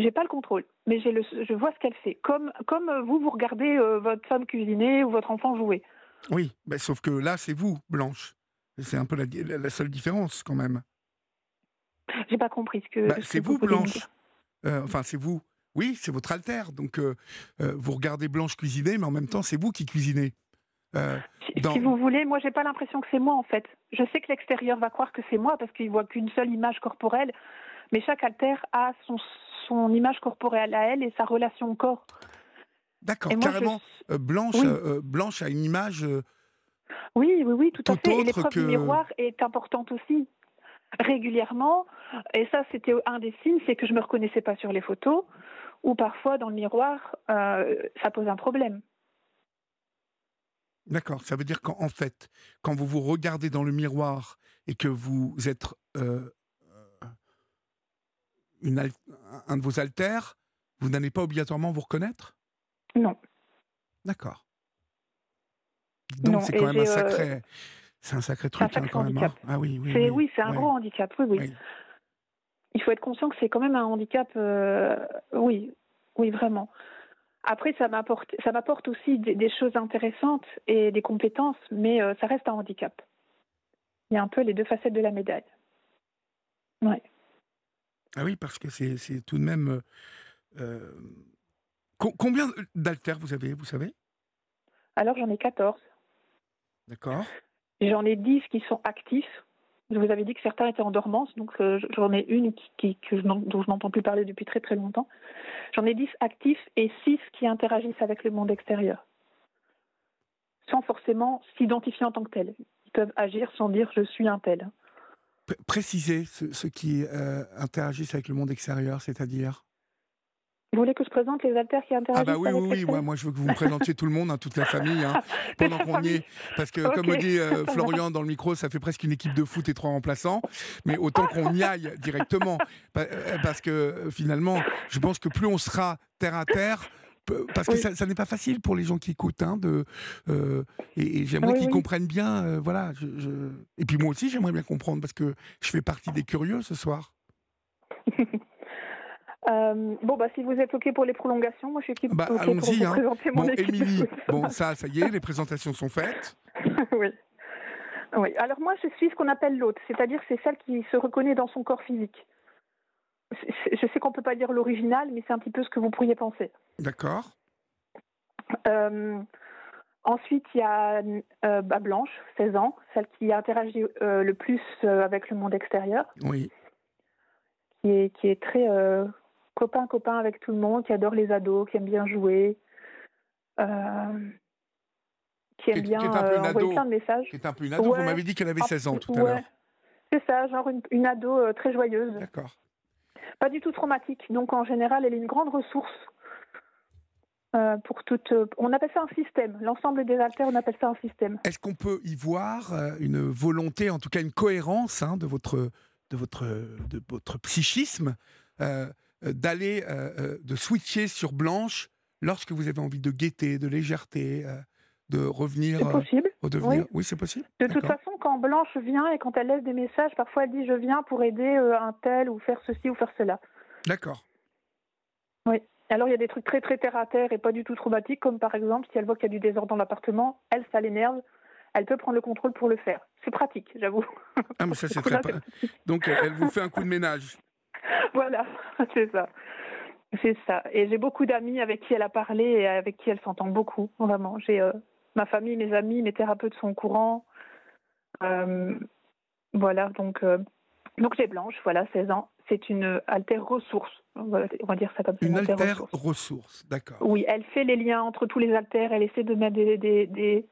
j'ai pas le contrôle, mais le, je vois ce qu'elle fait. Comme, comme vous, vous regardez euh, votre femme cuisiner ou votre enfant jouer. Oui, mais sauf que là, c'est vous, Blanche. C'est un peu la, seule différence quand même. J'ai pas compris ce que. Bah, c'est vous, Blanche. Euh, enfin, c'est vous. Oui, c'est votre alter. Donc, euh, euh, vous regardez Blanche cuisiner, mais en même temps, c'est vous qui cuisinez. Si vous voulez, moi, j'ai pas l'impression que c'est moi, en fait. Je sais que l'extérieur va croire que c'est moi parce qu'il voit qu'une seule image corporelle, mais chaque alter a son, son image corporelle à elle et sa relation au corps. D'accord, je carrément. euh, Blanche, Oui. euh, Blanche a une image. euh, Oui, oui, oui, tout, à fait. Et l'épreuve que- du miroir est importante aussi, régulièrement. Et ça, c'était un des signes, c'est que je me reconnaissais pas sur les photos, ou parfois dans le miroir, euh, ça pose un problème. D'accord, ça veut dire qu'en en fait, quand vous vous regardez dans le miroir et que vous êtes euh, euh, une un de vos altères, vous n'allez pas obligatoirement vous reconnaître? Non. D'accord. Donc c'est quand même un euh, sacré, c'est un sacré truc sacré hein, quand même. handicap. hein. Ah oui, oui, C'est oui, oui, c'est un ouais, gros handicap. Oui, oui. oui. Il faut être conscient que c'est quand même un handicap. euh, oui, oui, vraiment. Après, ça m'apporte, ça m'apporte aussi des, des choses intéressantes et des compétences, mais euh, ça reste un handicap. Il y a un peu les deux facettes de la médaille. Ouais. Ah oui, parce que c'est tout de même. euh, euh, co- combien d'altères vous avez, vous savez? Alors j'en ai 14. D'accord. J'en ai 10 qui sont actifs. Je vous avais dit que certains étaient en dormance, donc euh, j'en ai une dont je n'entends plus parler depuis très très longtemps. J'en ai 10 actifs et 6 qui interagissent avec le monde extérieur, sans forcément s'identifier en tant que tel. Ils peuvent agir sans dire je suis un tel. P- Précisez ceux, ceux qui euh, interagissent avec le monde extérieur, c'est-à-dire? Vous voulez que je présente les altères qui Ah interagissent bah oui, oui, oui, moi, moi je veux que vous me présentiez tout le monde, hein, toute la famille, hein, pendant qu'on y est. Parce que comme me dit euh. Florian dans le micro, ça fait presque une équipe de foot et trois remplaçants. Mais autant qu'on y aille directement. Euh, Parce que euh, finalement, je pense que plus on sera terre à terre, parce que Oui. ça, ça n'est pas facile pour les gens qui écoutent. hein, de, euh, et et j'aimerais Oui, qu'ils oui. comprennent bien. euh, voilà, je, je- Et puis moi aussi, j'aimerais bien comprendre parce que je fais partie des curieux ce soir. Euh, bon, bah, si vous êtes OK pour les prolongations, moi je suis équipe Bah, OK pour allons-y, vous hein. présenter mon Bon, équipe. Émilie, foot. bon, ça, ça y est, les présentations sont faites. oui. Oui. Alors moi, je suis ce qu'on appelle l'autre, c'est-à-dire c'est celle qui se reconnaît dans son corps physique. Je sais qu'on peut pas dire l'original, mais c'est un petit peu ce que vous pourriez penser. D'accord Euh, ensuite, il y a euh, bah, Blanche, 16 ans, celle qui interagit le plus avec le monde extérieur, Oui. qui est, qui est très euh, copain-copain avec tout le monde, qui adore les ados, qui aime bien jouer, euh, qui aime bien euh, envoyer plein de messages. Qui est un peu une ado. Vous Ouais. m'avez dit qu'elle avait 16 ans tout à l'heure. C'est ça, genre une, une ado euh, très joyeuse, D'accord. pas du tout traumatique. Donc en général, elle est une grande ressource pour toute. on appelle ça un système. L'ensemble des altères, on appelle ça un système. Est-ce qu'on peut y voir une volonté, en tout cas une cohérence hein, de, votre, de, votre, de votre psychisme, d'aller, euh, euh, de switcher sur Blanche lorsque vous avez envie de gaieté, de légèreté, euh, de revenir, C'est euh, possible. redevenir. Oui, c'est possible. De toute façon, quand Blanche vient et quand elle laisse des messages, parfois elle dit je viens pour aider euh, un tel ou faire ceci ou faire cela. D'accord. Alors il y a des trucs très très terre à terre et pas du tout traumatiques, comme par exemple si elle voit qu'il y a du désordre dans l'appartement, elle ça l'énerve, elle peut prendre le contrôle pour le faire. C'est pratique, j'avoue. Ah, mais ça, c'est très. Donc, euh, elle vous fait un coup de ménage. Voilà, c'est ça. C'est ça. Et j'ai beaucoup d'amis avec qui elle a parlé et avec qui elle s'entend beaucoup, vraiment. J'ai euh, ma famille, mes amis, mes thérapeutes sont au courant. Euh, voilà, donc, euh, donc j'ai Blanche, voilà, 16 ans. C'est une altère ressource. On va dire ça comme ça. Une altère ressource. ressource. D'accord. Oui, elle fait les liens entre tous les altères. Elle essaie de mettre des, des, des,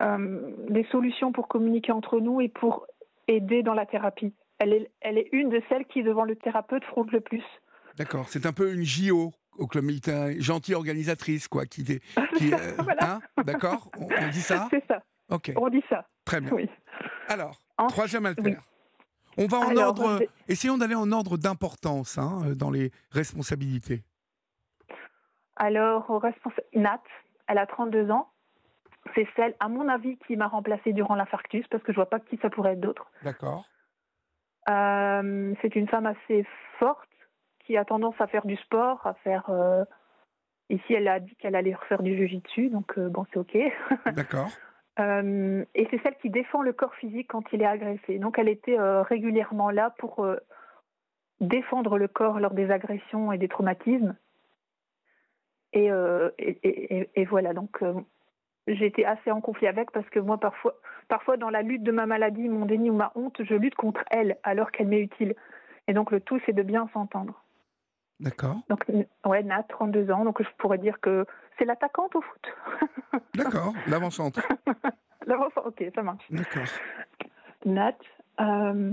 des solutions pour communiquer entre nous et pour aider dans la thérapie. Elle est, elle est une de celles qui, devant le thérapeute, frôle le plus. D'accord. C'est un peu une JO au club militaire, gentille organisatrice, quoi, qui, qui, euh, Voilà. hein, d'accord on, on dit ça? C'est ça, Ok, on dit ça. très bien. Oui. Alors, En- troisième oui. altère. On va en Alors, ordre. vais- Essayons d'aller en ordre d'importance hein, euh, dans les responsabilités. Alors, Nat, elle a 32 ans. C'est celle, à mon avis, qui m'a remplacée durant l'infarctus, parce que je vois pas qui ça pourrait être d'autre. D'accord. Euh, c'est une femme assez forte qui a tendance à faire du sport, à faire. euh, Ici, elle a dit qu'elle allait refaire du jujitsu, donc euh, bon, c'est ok. D'accord. Et c'est celle qui défend le corps physique quand il est agressé. Donc, elle était régulièrement là pour défendre le corps lors des agressions et des traumatismes. Et, et, et- et- et voilà, donc j'étais assez en conflit avec parce que moi, parfois, parfois, dans la lutte de ma maladie, mon déni ou ma honte, je lutte contre elle alors qu'elle m'est utile. Et donc, le tout, c'est de bien s'entendre. D'accord. Donc, ouais, Nat, 32 ans. Donc, je pourrais dire que c'est l'attaquante au foot. D'accord, l'avant-centre. L'avant-centre, ok, ça marche. D'accord. Nat, euh,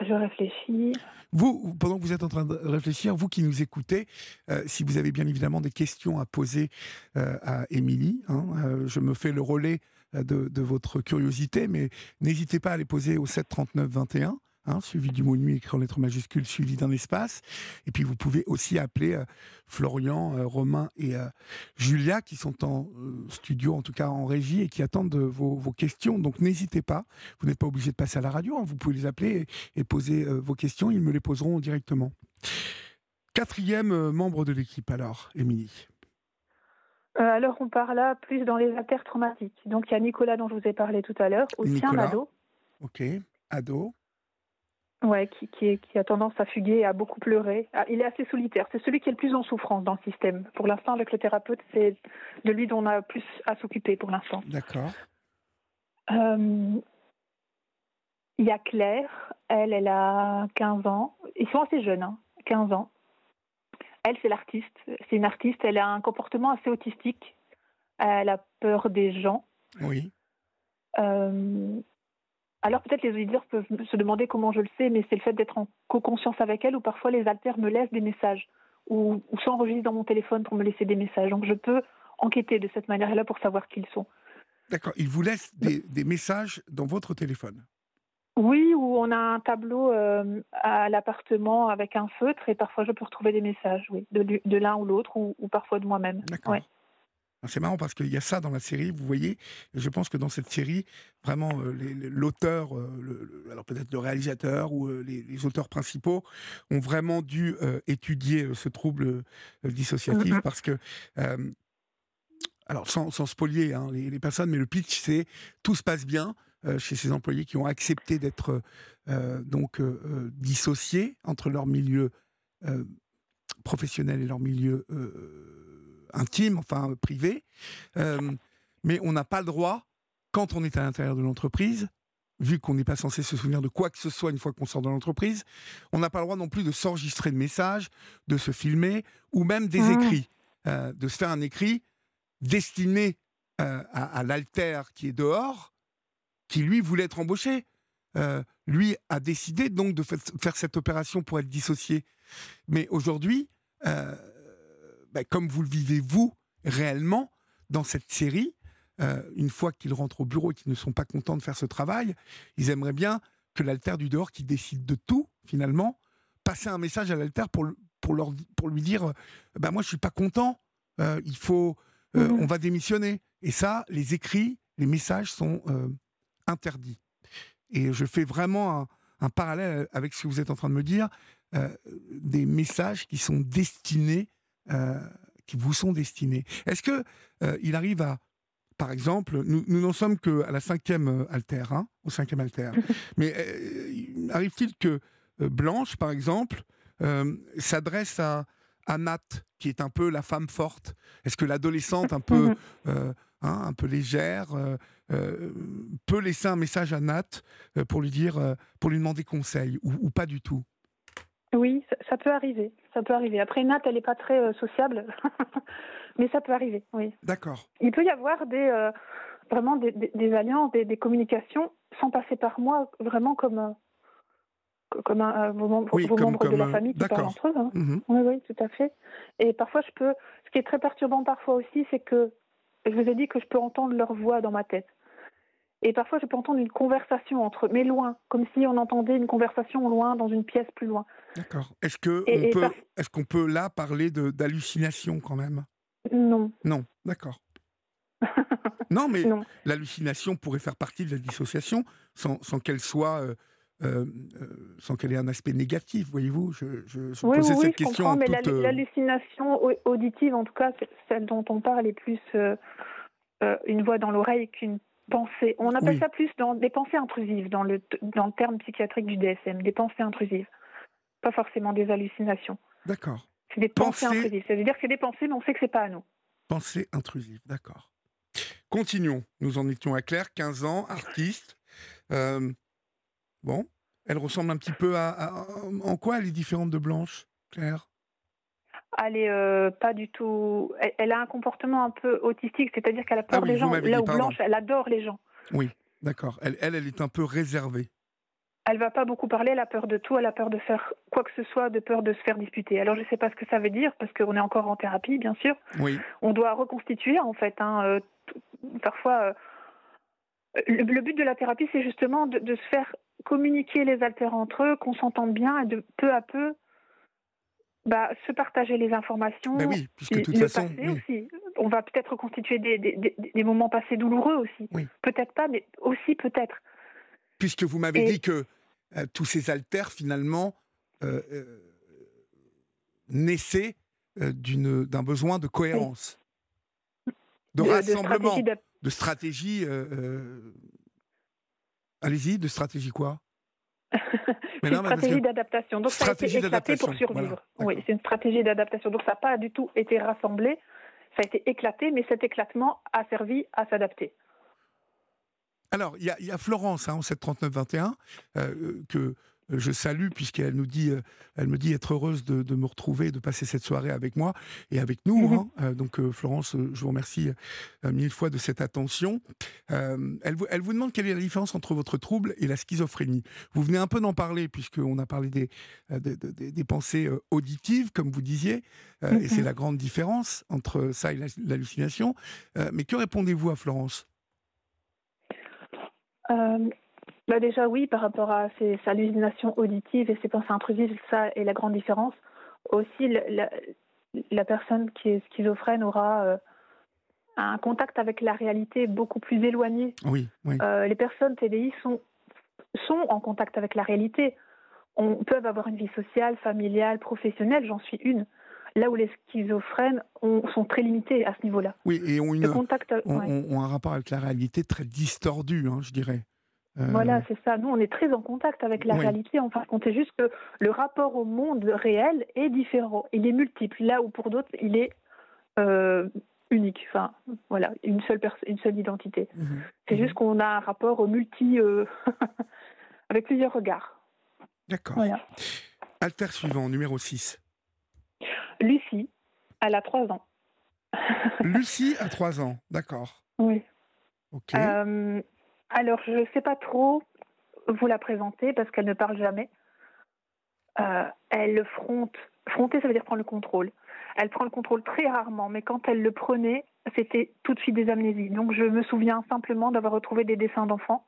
je réfléchis. Vous, pendant que vous êtes en train de réfléchir, vous qui nous écoutez, euh, si vous avez bien évidemment des questions à poser euh, à Émilie, hein, euh, je me fais le relais de, de votre curiosité, mais n'hésitez pas à les poser au 7 39 21. Hein, suivi du mot nuit écrit en lettres majuscules, suivi d'un espace. Et puis vous pouvez aussi appeler euh, Florian, euh, Romain et euh, Julia, qui sont en studio, en tout cas en régie, et qui attendent de vos, vos questions. Donc n'hésitez pas, vous n'êtes pas obligé de passer à la radio, hein, vous pouvez les appeler et, et poser vos questions, ils me les poseront directement. Quatrième membre de l'équipe alors, Émilie. Alors, on part là plus dans les affaires traumatiques. Donc, il y a Nicolas dont je vous ai parlé tout à l'heure, aussi un Nicolas. ado. Ok, ado. Ouais, qui, qui, est- qui a tendance à fuguer et à beaucoup pleurer. Ah, il est assez solitaire. C'est celui qui est le plus en souffrance dans le système. Pour l'instant, avec le thérapeute, c'est de lui dont on a plus à s'occuper pour l'instant. D'accord. Euh, Il y a Claire. Elle, elle a 15 ans. Ils sont assez jeunes, hein, 15 ans. Elle, c'est l'artiste. C'est une artiste. Elle a un comportement assez autistique. Elle a peur des gens. Oui. Euh, alors peut-être les auditeurs peuvent se demander comment je le sais, mais c'est le fait d'être en co-conscience avec elle où parfois les alters me laissent des messages ou, ou s'enregistrent dans mon téléphone pour me laisser des messages. Donc je peux enquêter de cette manière-là pour savoir qui ils sont. D'accord. Il vous laisse des, des messages dans votre téléphone. Oui, où on a un tableau euh, à l'appartement avec un feutre et parfois je peux retrouver des messages, oui, de, l'u- de l'un ou l'autre ou, ou parfois de moi-même. D'accord. Ouais. C'est marrant parce qu'il y a ça dans la série, vous voyez. et Je pense que dans cette série, vraiment, euh, l'auteur, euh, alors peut-être le réalisateur ou euh, les, les auteurs principaux ont vraiment dû euh, étudier ce trouble dissociatif parce que, euh, alors sans, sans spolier hein, les, les personnes, mais le pitch c'est tout se passe bien euh, chez ces employés qui ont accepté d'être euh, donc euh, dissociés entre leur milieu professionnel et leur milieu intime, enfin euh, privé. Euh, mais on n'a pas le droit, quand on est à l'intérieur de l'entreprise, vu qu'on n'est pas censé se souvenir de quoi que ce soit une fois qu'on sort de l'entreprise, on n'a pas le droit non plus de s'enregistrer de messages, de se filmer, ou même des Mhm. écrits, euh, de se faire un écrit destiné euh, à, à l'alter qui est dehors, qui lui voulait être embauché. Euh, lui a décidé donc de fa- faire cette opération pour être dissocié. Mais aujourd'hui, bah, comme vous le vivez vous réellement dans cette série, euh, une fois qu'ils rentrent au bureau et qu'ils ne sont pas contents de faire ce travail, ils aimeraient bien que l'alter du dehors, qui décide de tout finalement, passer un message à l'alter pour, pour, leur, pour lui dire, bah moi je suis pas content, euh, il faut, euh, Mhm. on va démissionner. Et ça, les écrits, les messages sont interdits. Et je fais vraiment un, un parallèle avec ce que vous êtes en train de me dire, des messages qui sont destinés, qui vous sont destinés. Est-ce que euh, il arrive à, par exemple, nous n'en sommes qu'à la cinquième euh, alter, hein, au cinquième alter, mais euh, arrive-t-il que euh, Blanche, par exemple, euh, s'adresse à, à Nat, qui est un peu la femme forte? Est-ce que l'adolescente, un peu, euh, hein, un peu légère, euh, euh, peut laisser un message à Nat euh, pour lui dire, euh, pour lui demander conseil, ou, ou pas du tout? Oui, ça, ça peut arriver. Ça peut arriver. Après, Nat, elle n'est pas très euh, sociable, mais ça peut arriver, oui. D'accord. Il peut y avoir des, euh, vraiment des, des- des alliances, des, des communications sans passer par moi, vraiment comme, euh, co- comme un, vos, mem- Oui, vos comme- membres de la famille qui parlent entre eux. hein. Mhm. Oui, oui, tout à fait. Et parfois, je peux. Ce qui est très perturbant parfois aussi, c'est que je vous ai dit que je peux entendre leur voix dans ma tête. Et parfois, je peux entendre une conversation entre eux, mais loin, comme si on entendait une conversation loin dans une pièce plus loin. D'accord. Est-ce que Et- on et peut, par- est-ce qu'on peut là parler d'hallucination quand même? Non. Non. D'accord. Non, mais l'hallucination pourrait faire partie de la dissociation sans, sans qu'elle soit, euh, euh, euh, sans qu'elle ait un aspect négatif. Voyez-vous, je, je, je Oui, posais oui, cette je question comprends, en mais toute, l'hallucination au- auditive, en tout cas, celle dont on parle, est plus une voix dans l'oreille qu'une On appelle Oui. ça plus dans des pensées intrusives dans le, dans le terme psychiatrique du DSM, des pensées intrusives. Pas forcément des hallucinations. D'accord. C'est des pensées Pensées- intrusives. Ça veut dire que c'est des pensées, mais on sait que c'est pas à nous. Pensée intrusive, d'accord. Continuons. Nous en étions à Claire, 15 ans, artiste. Euh, bon, elle ressemble un petit peu à, à- En quoi elle est différente de Blanche Claire? Elle est euh, pas du tout. Elle, elle a un comportement un peu autistique, c'est-à-dire qu'elle a peur Ah oui, des gens. Là où. Blanche, elle adore les gens. Oui, d'accord. Elle, elle, elle est un peu réservée. Elle va pas beaucoup parler, elle a peur de tout, elle a peur de faire quoi que ce soit, de peur de se faire disputer. Alors je sais pas ce que ça veut dire parce qu'on est encore en thérapie, bien sûr. Oui, On doit reconstituer en fait. hein, euh, parfois, euh, le, le but de la thérapie, c'est justement de, de se faire communiquer les altères entre eux, qu'on s'entende bien et de peu à peu bah, se partager les informations. ben oui, puisque de toute le façon, passé oui. aussi. On va peut-être reconstituer des, des- des- moments passés douloureux aussi. Oui. Peut-être pas, mais aussi peut-être. puisque vous m'avez Et- dit que euh, tous ces altères, finalement, euh, euh, naissaient euh, d'un besoin de cohérence, de, De- de rassemblement, de stratégie. euh, Allez-y, de stratégie quoi? c'est une stratégie que- d'adaptation. Donc ça a été éclaté pour survivre. voilà, oui, c'est une stratégie d'adaptation. Donc ça n'a pas du tout été rassemblé. Ça a été éclaté, mais cet éclatement a servi à s'adapter. Alors, il y, a- il y a Florence, hein, en 739-21, euh, que euh, je salue, puisqu'elle nous dit, euh, elle me dit être heureuse de, de me retrouver, de passer cette soirée avec moi et avec nous. Mhm. hein. Euh, donc, euh, Florence, je vous remercie mille fois de cette attention. Euh, elle, vous, elle vous demande quelle est la différence entre votre trouble et la schizophrénie. Vous venez un peu d'en parler, puisqu'on a parlé des, des, des- des pensées auditives, comme vous disiez, et c'est Mhm. la grande différence entre ça et l'hallucination. Euh, mais que répondez-vous à Florence? Euh, bah déjà oui, par rapport à ces hallucinations auditives et ces pensées intrusives, ça est la grande différence. Aussi, la, personne qui est schizophrène aura euh, un contact avec la réalité beaucoup plus éloigné. Oui, oui. Euh, les personnes TDI sont, sont en contact avec la réalité. On peut avoir une vie sociale, familiale, professionnelle, j'en suis une. Là où les schizophrènes ont- sont très limités à ce niveau-là. Oui, et ont, une, Le contact, ont, ouais. ont- ont un rapport avec la réalité très distordu, hein, je dirais. Euh, Voilà, c'est ça. Nous, on est très en contact avec la Oui. réalité. Enfin, compte juste que le rapport au monde réel est différent. Il est multiple. Là où pour d'autres, il est euh, unique. Enfin, voilà, une seule personne, une seule identité. mhm, C'est mhm. juste qu'on a un rapport au multi euh, avec plusieurs regards. D'accord. Voilà. Alter suivant, numéro 6. Lucie, elle a trois ans. Lucie a 3 ans, d'accord. oui. Ok. Euh, alors, je ne sais pas trop vous la présenter parce qu'elle ne parle jamais. Euh, elle fronte. Fronter, ça veut dire prendre le contrôle. Elle prend le contrôle très rarement, mais quand elle le prenait, c'était tout de suite des amnésies. Donc, je me souviens simplement d'avoir retrouvé des dessins d'enfants.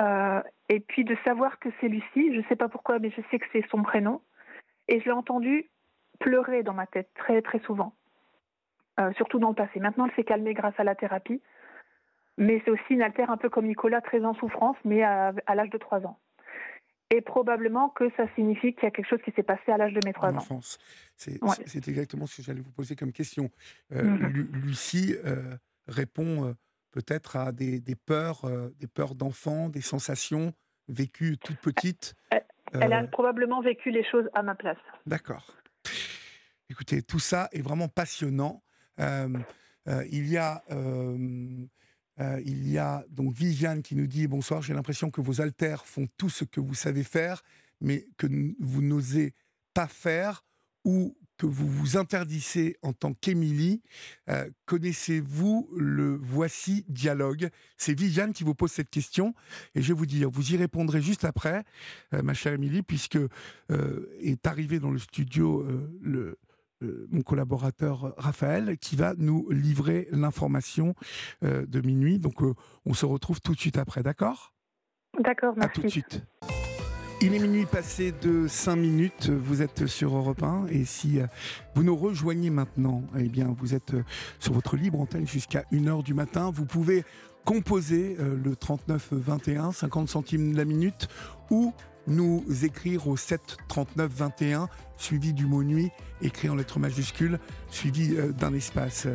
Euh, et puis de savoir que c'est Lucie. Je ne sais pas pourquoi, mais je sais que c'est son prénom. Et je l'ai entendue pleurer dans ma tête très, très souvent. Euh, surtout dans le passé. Maintenant, elle s'est calmée grâce à la thérapie. Mais c'est aussi une altère un peu comme Nicolas, très en souffrance, mais à, à l'âge de 3 ans. Et probablement que ça signifie qu'il y a quelque chose qui s'est passé à l'âge de mes 3 en ans. enfance. C'est Ouais. exactement ce que j'allais vous poser comme question. Euh, Mhm. Lu- Lucie euh, répond euh, peut-être à des, des peurs, des peurs d'enfant, des sensations vécues toute petite. Elle a probablement vécu les choses à ma place. D'accord. Écoutez, tout ça est vraiment passionnant. Il y a, euh, il y a donc Viviane qui nous dit bonsoir. J'ai l'impression que vos altères font tout ce que vous savez faire, mais que vous n'osez pas faire ou que vous vous interdisez en tant qu'Émilie. Euh, Connaissez-vous le Voici Dialogue? C'est Viviane qui vous pose cette question et je vais vous dire, vous y répondrez juste après, euh, ma chère Émilie, puisque est arrivé dans le studio le, euh, mon collaborateur euh, Raphaël qui va nous livrer l'information euh, de minuit. Donc euh, on se retrouve tout de suite après, d'accord? D'accord, À tout de merci. suite. Il est minuit passé de 5 minutes, vous êtes sur Europe 1 et si vous nous rejoignez maintenant, eh bien vous êtes sur votre libre antenne jusqu'à 1h du matin. Vous pouvez composer le 39 21, 50 centimes la minute ou nous écrire au 7 39 21 suivi du mot nuit écrit en lettres majuscules suivi euh, d'un espace.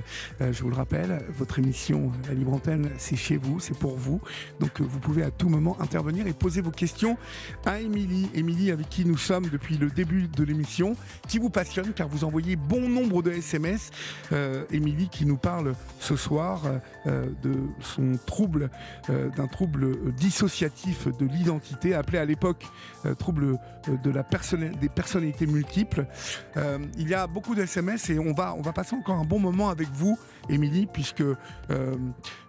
Euh, je vous le rappelle, votre émission euh, La Libre Antenne, c'est chez vous, c'est pour vous. Donc euh, vous pouvez à tout moment intervenir et poser vos questions à Émilie. Émilie avec qui nous sommes depuis le début de l'émission, qui vous passionne car vous envoyez bon nombre de SMS. Euh, Émilie qui nous parle ce soir euh, de son trouble, euh, d'un trouble euh, dissociatif de l'identité, appelé à l'époque euh, trouble euh, des personnalités multiples. Multiples. Euh, il y a beaucoup de SMS et on va, on va passer encore un bon moment avec vous, Émilie, puisque euh,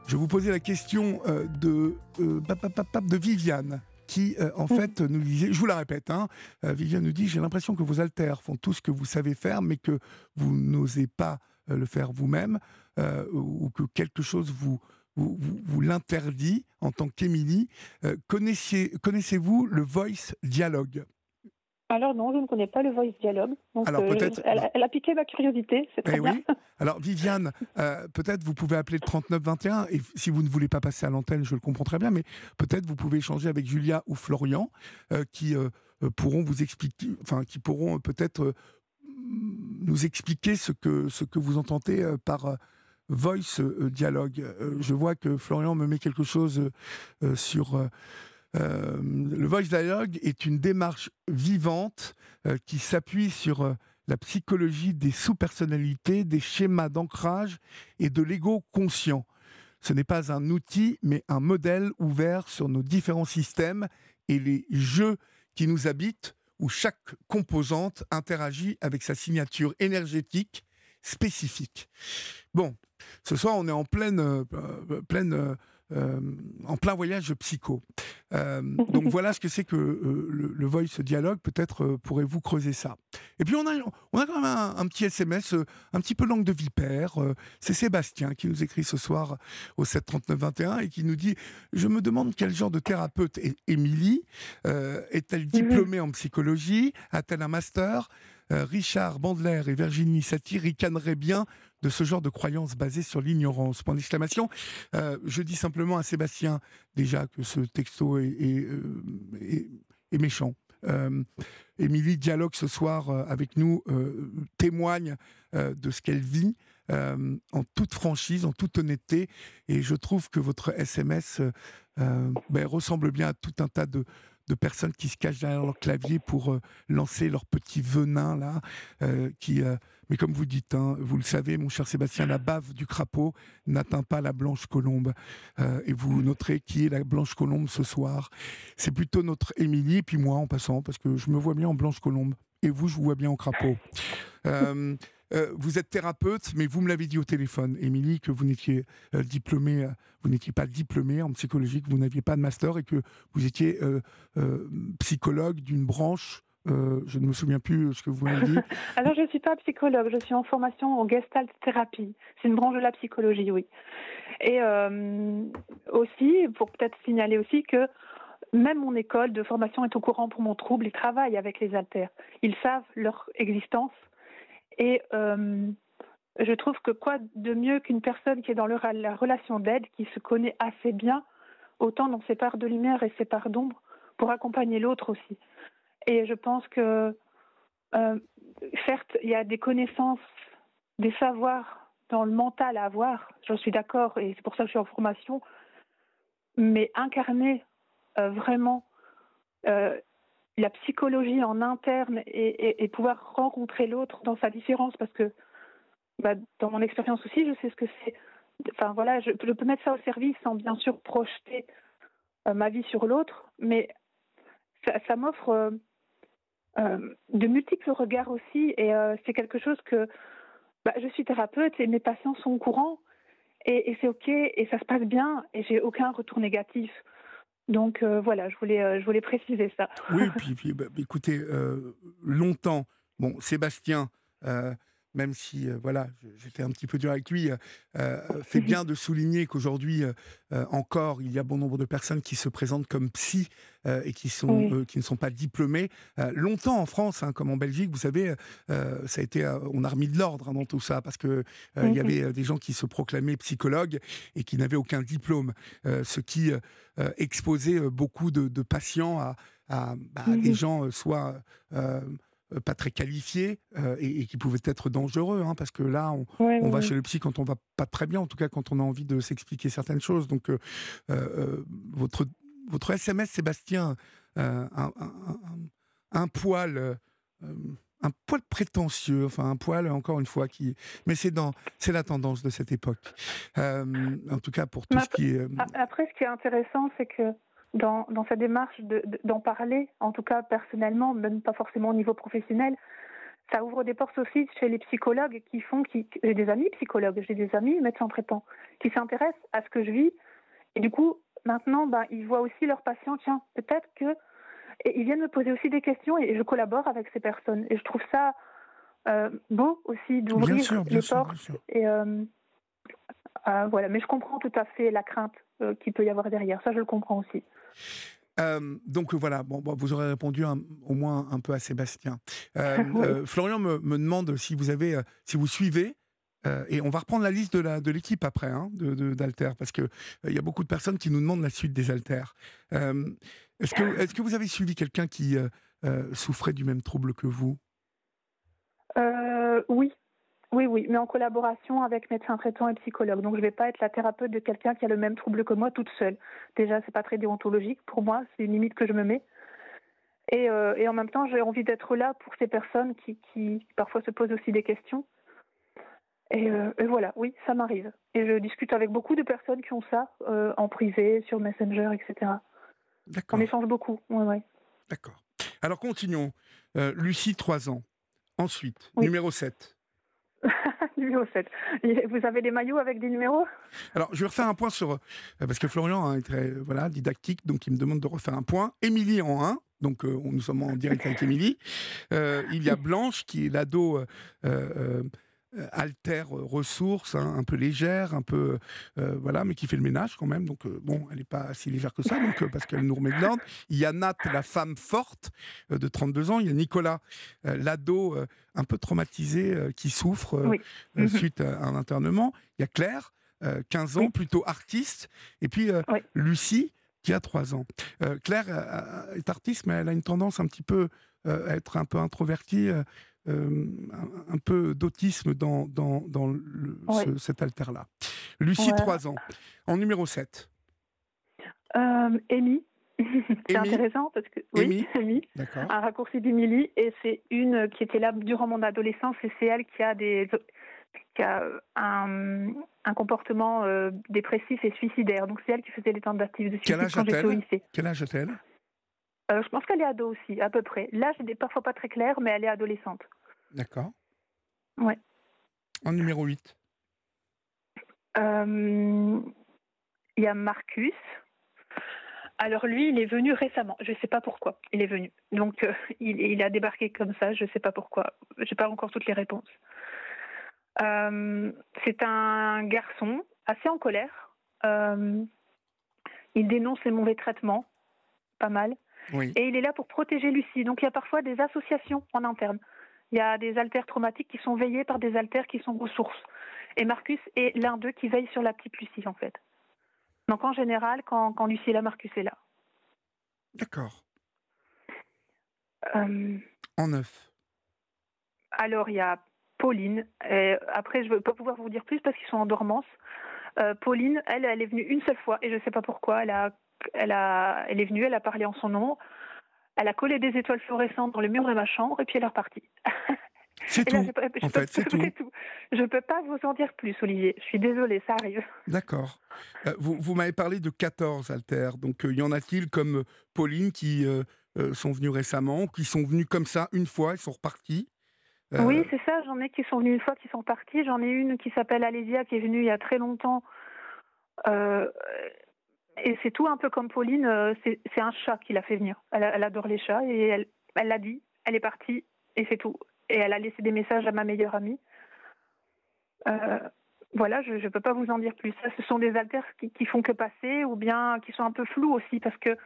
je vous posais la question de, de Viviane qui en fait nous disait, je vous la répète, hein, Viviane nous dit, j'ai l'impression que vos alters font tout ce que vous savez faire, mais que vous n'osez pas le faire vous-même, ou que quelque chose vous, vous, vous, l'interdit en tant qu'Émilie. Euh, connaissez-vous le Voice Dialogue? Alors non, je ne connais pas le Voice Dialogue. Alors euh, peut-être. Elle, a piqué ma curiosité, c'est très eh bien. Alors Viviane, euh, peut-être vous pouvez appeler le 3921 et si vous ne voulez pas passer à l'antenne, je le comprends très bien, mais peut-être vous pouvez échanger avec Julia ou Florian qui pourront vous expliquer, enfin qui pourront peut-être nous expliquer ce que ce que vous entendez par Voice euh, Dialogue. Euh, je vois que Florian me met quelque chose euh, le Voice Dialogue est une démarche vivante qui s'appuie sur la psychologie des sous-personnalités, des schémas d'ancrage et de l'ego conscient. Ce n'est pas un outil, mais un modèle ouvert sur nos différents systèmes et les jeux qui nous habitent, où chaque composante interagit avec sa signature énergétique spécifique. Bon, ce soir, on est en pleine, euh, euh, pleine euh, en plein voyage psycho. donc voilà ce que c'est que le, voice dialogue. Peut-être pourrez-vous creuser ça. Et puis on a, on a quand même un, petit SMS, un petit peu langue de vipère. c'est Sébastien qui nous écrit ce soir au 73921 et qui nous dit Je me demande quel genre de thérapeute est Émilie. est-elle mhm. diplômée en psychologie? A-t-elle un master? Richard Bandler et Virginie Satir ricaneraient bien de ce genre de croyances basées sur l'ignorance. Point d'exclamation. Euh, je dis simplement à Sébastien déjà que ce texto est, euh, méchant. Euh, Émilie dialogue ce soir avec nous, témoigne de ce qu'elle vit. en toute franchise, en toute honnêteté, et je trouve que votre SMS ben, ressemble bien à tout un tas de, de personnes qui se cachent derrière leur clavier pour lancer leur petit venin là, qui. Euh, mais comme vous dites, hein, vous le savez, mon cher Sébastien, la bave du crapaud n'atteint pas la blanche colombe. et vous noterez qui est la blanche colombe ce soir. C'est plutôt notre Émilie, puis moi en passant, parce que je me vois bien en blanche colombe. Et vous, je vous vois bien en crapaud. Euh, vous êtes thérapeute, mais vous me l'avez dit au téléphone, Émilie, que vous n'étiez euh, diplômée, euh, vous n'étiez pas diplômée en psychologie, que vous n'aviez pas de master et que vous étiez psychologue d'une branche. Je ne me souviens plus ce que vous m'avez dit. Alors, je ne suis pas psychologue, je suis en formation en gestalt thérapie. C'est une branche de la psychologie, oui. Et aussi, pour peut-être signaler aussi que même mon école de formation est au courant pour mon trouble. Ils travaillent avec les alters. Ils savent leur existence et euh, je trouve que quoi de mieux qu'une personne qui est dans la relation d'aide, qui se connaît assez bien, autant dans ses parts de lumière et ses parts d'ombre, pour accompagner l'autre aussi. Et je pense que, euh, certes, il y a des connaissances, des savoirs dans le mental à avoir, j'en suis d'accord, et c'est pour ça que je suis en formation, mais incarner euh, vraiment la psychologie en interne et, pouvoir rencontrer l'autre dans sa différence, parce que bah, dans mon expérience aussi, je sais ce que c'est. Enfin voilà, je, peux mettre ça au service sans bien sûr projeter euh, ma vie sur l'autre, mais ça, m'offre euh, euh, de multiples regards aussi, et c'est quelque chose que bah, je suis thérapeute et mes patients sont au courant, et, et c'est ok, et ça se passe bien, et j'ai aucun retour négatif. Donc euh, voilà, je voulais, euh, je voulais préciser ça. Oui, puis, bah, écoutez, euh, longtemps, bon, Sébastien, même si voilà, j'étais un petit peu dur avec lui, fait bien de souligner qu'aujourd'hui encore, il y a bon nombre de personnes qui se présentent comme psy et qui sont qui ne sont pas diplômées. longtemps en France, hein, comme en Belgique, vous savez, ça a été, on a remis de l'ordre hein, dans tout ça parce que il y avait des gens qui se proclamaient psychologues et qui n'avaient aucun diplôme, ce qui exposait beaucoup de, patients à, bah, des gens soit euh, pas très qualifiés euh, et, qui pouvaient être dangereux, hein, parce que là, on, va chez le psy quand on va pas très bien, en tout cas quand on a envie de s'expliquer certaines choses. Donc, euh, votre, votre SMS, Sébastien, un, un, poil. un poil prétentieux, enfin un poil encore une fois qui, mais c'est dans, c'est la tendance de cette époque. en tout cas pour tout ce qui est. Après, ce qui est intéressant, c'est que dans, sa démarche d'en parler, en tout cas personnellement, même pas forcément au niveau professionnel, ça ouvre des portes aussi chez les psychologues qui font, qui, j'ai des amis psychologues, j'ai des amis médecins traitants qui s'intéressent à ce que je vis. Et du coup, maintenant, ben, ils voient aussi leurs patients, tiens, peut-être que. Et ils viennent me poser aussi des questions et je collabore avec ces personnes. Et je trouve ça euh, beau aussi d'ouvrir les portes. Et, euh, euh, voilà. Mais je comprends tout à fait la crainte qu'il peut y avoir derrière. Ça, je le comprends aussi. Euh, donc voilà, bon, vous aurez répondu au moins un peu à Sébastien. Euh, euh, Florian me, demande si vous avez, si vous suivez. et on va reprendre la liste de l'équipe après, hein, de d'Alter, parce que il y a beaucoup de personnes qui nous demandent la suite des Alters. est-ce que est-ce que vous avez suivi quelqu'un qui souffrait du même trouble que vous? Oui, oui, oui, mais en collaboration avec médecin traitant et psychologue. Donc je ne vais pas être la thérapeute de quelqu'un qui a le même trouble que moi toute seule. Déjà, c'est pas très déontologique pour moi, c'est une limite que je me mets. Et, euh, et en même temps, j'ai envie d'être là pour ces personnes qui, qui, parfois se posent aussi des questions. Et, euh, et voilà, oui, ça m'arrive. Et je discute avec beaucoup de personnes qui ont ça euh, en privé, sur Messenger, etc. On échange beaucoup. Ouais, ouais. D'accord. Alors continuons. Lucie, 3 ans. Ensuite, numéro 7. numéro 7. Vous avez des maillots avec des numéros? Alors, je vais refaire un point sur. Euh, parce que Florian est très voilà, didactique, donc il me demande de refaire un point. Émilie en 1. Donc, euh, nous sommes en direct avec Émilie. Euh, il y a Blanche, qui est l'ado euh, alter euh, ressources, hein, un peu légère, un peu euh, voilà, mais qui fait le ménage quand même. Donc bon, elle n'est pas si légère que ça, donc parce qu'elle nous remet de l'ordre. Il y a Nat, la femme forte de 32 ans. Il y a Nicolas, l'ado un peu traumatisé qui souffre mhm. suite à un internement. Il y a Claire, 15 ans, plutôt artiste, et puis Lucie qui a 3 ans. Claire est artiste, mais elle a une tendance un petit peu à être un peu introvertie. Euh, un, peu d'autisme dans, dans, dans le, cet alter-là. Lucie, 3 ans. En numéro 7. Euh, Amy. c'est intéressant parce que oui, Amy, un raccourci d'Emilie et c'est une qui était là durant mon adolescence et c'est elle qui a des qui a un, un comportement euh, dépressif et suicidaire. Donc c'est elle qui faisait les tentatives de suicide quand j'étais au lycée. Quel âge a-t-elle? Euh, Je pense qu'elle est ado aussi, à peu près. L'âge n'est parfois pas très clair, mais elle est adolescente. D'accord. Ouais. En numéro 8 euh, Il y a Marcus. Alors lui, il est venu récemment. Je ne sais pas pourquoi. Il est venu. Donc euh, il, a débarqué comme ça. Je ne sais pas pourquoi. Je n'ai pas encore toutes les réponses. Euh, c'est un garçon assez en colère. il dénonce les mauvais traitements, pas mal. Et il est là pour protéger Lucie. Donc il y a parfois des associations en interne. Il y a des alters traumatiques qui sont veillés par des alters qui sont ressources. Et Marcus est l'un d'eux qui veille sur la petite Lucie, en fait. Donc en général, quand, quand Lucie est là, Marcus est là. D'accord. Euh, en neuf. Alors il y a Pauline. après, je ne veux pas pouvoir vous dire plus parce qu'ils sont en dormance. Euh, Pauline, elle, elle est venue une seule fois et je ne sais pas pourquoi. Elle, a, elle, a, elle est venue, elle a parlé en son nom. Elle a collé des étoiles fluorescentes dans le mur de ma chambre et puis elle est repartie. C'est tout. en fait, c'est tout. Je ne peux pas vous en dire plus, Olivier. Je suis désolée, ça arrive. D'accord. Euh, vous, vous m'avez parlé de 14 alters. Donc, euh, y en a-t-il comme euh, Pauline qui sont venus récemment, qui sont venus comme ça une fois et sont repartis Oui, c'est ça. J'en ai qui sont venus une fois, qui sont partis. J'en ai une qui s'appelle Alésia, qui est venue il y a très longtemps. Et c'est tout un peu comme Pauline, euh, c'est un chat qui l'a fait venir. Elle, adore les chats et elle l'a dit, elle est partie et c'est tout. Et elle a laissé des messages à ma meilleure amie. Euh, voilà, je ne peux pas vous en dire plus. ce sont des alters qui, qui font que passer ou bien qui sont un peu flous aussi parce que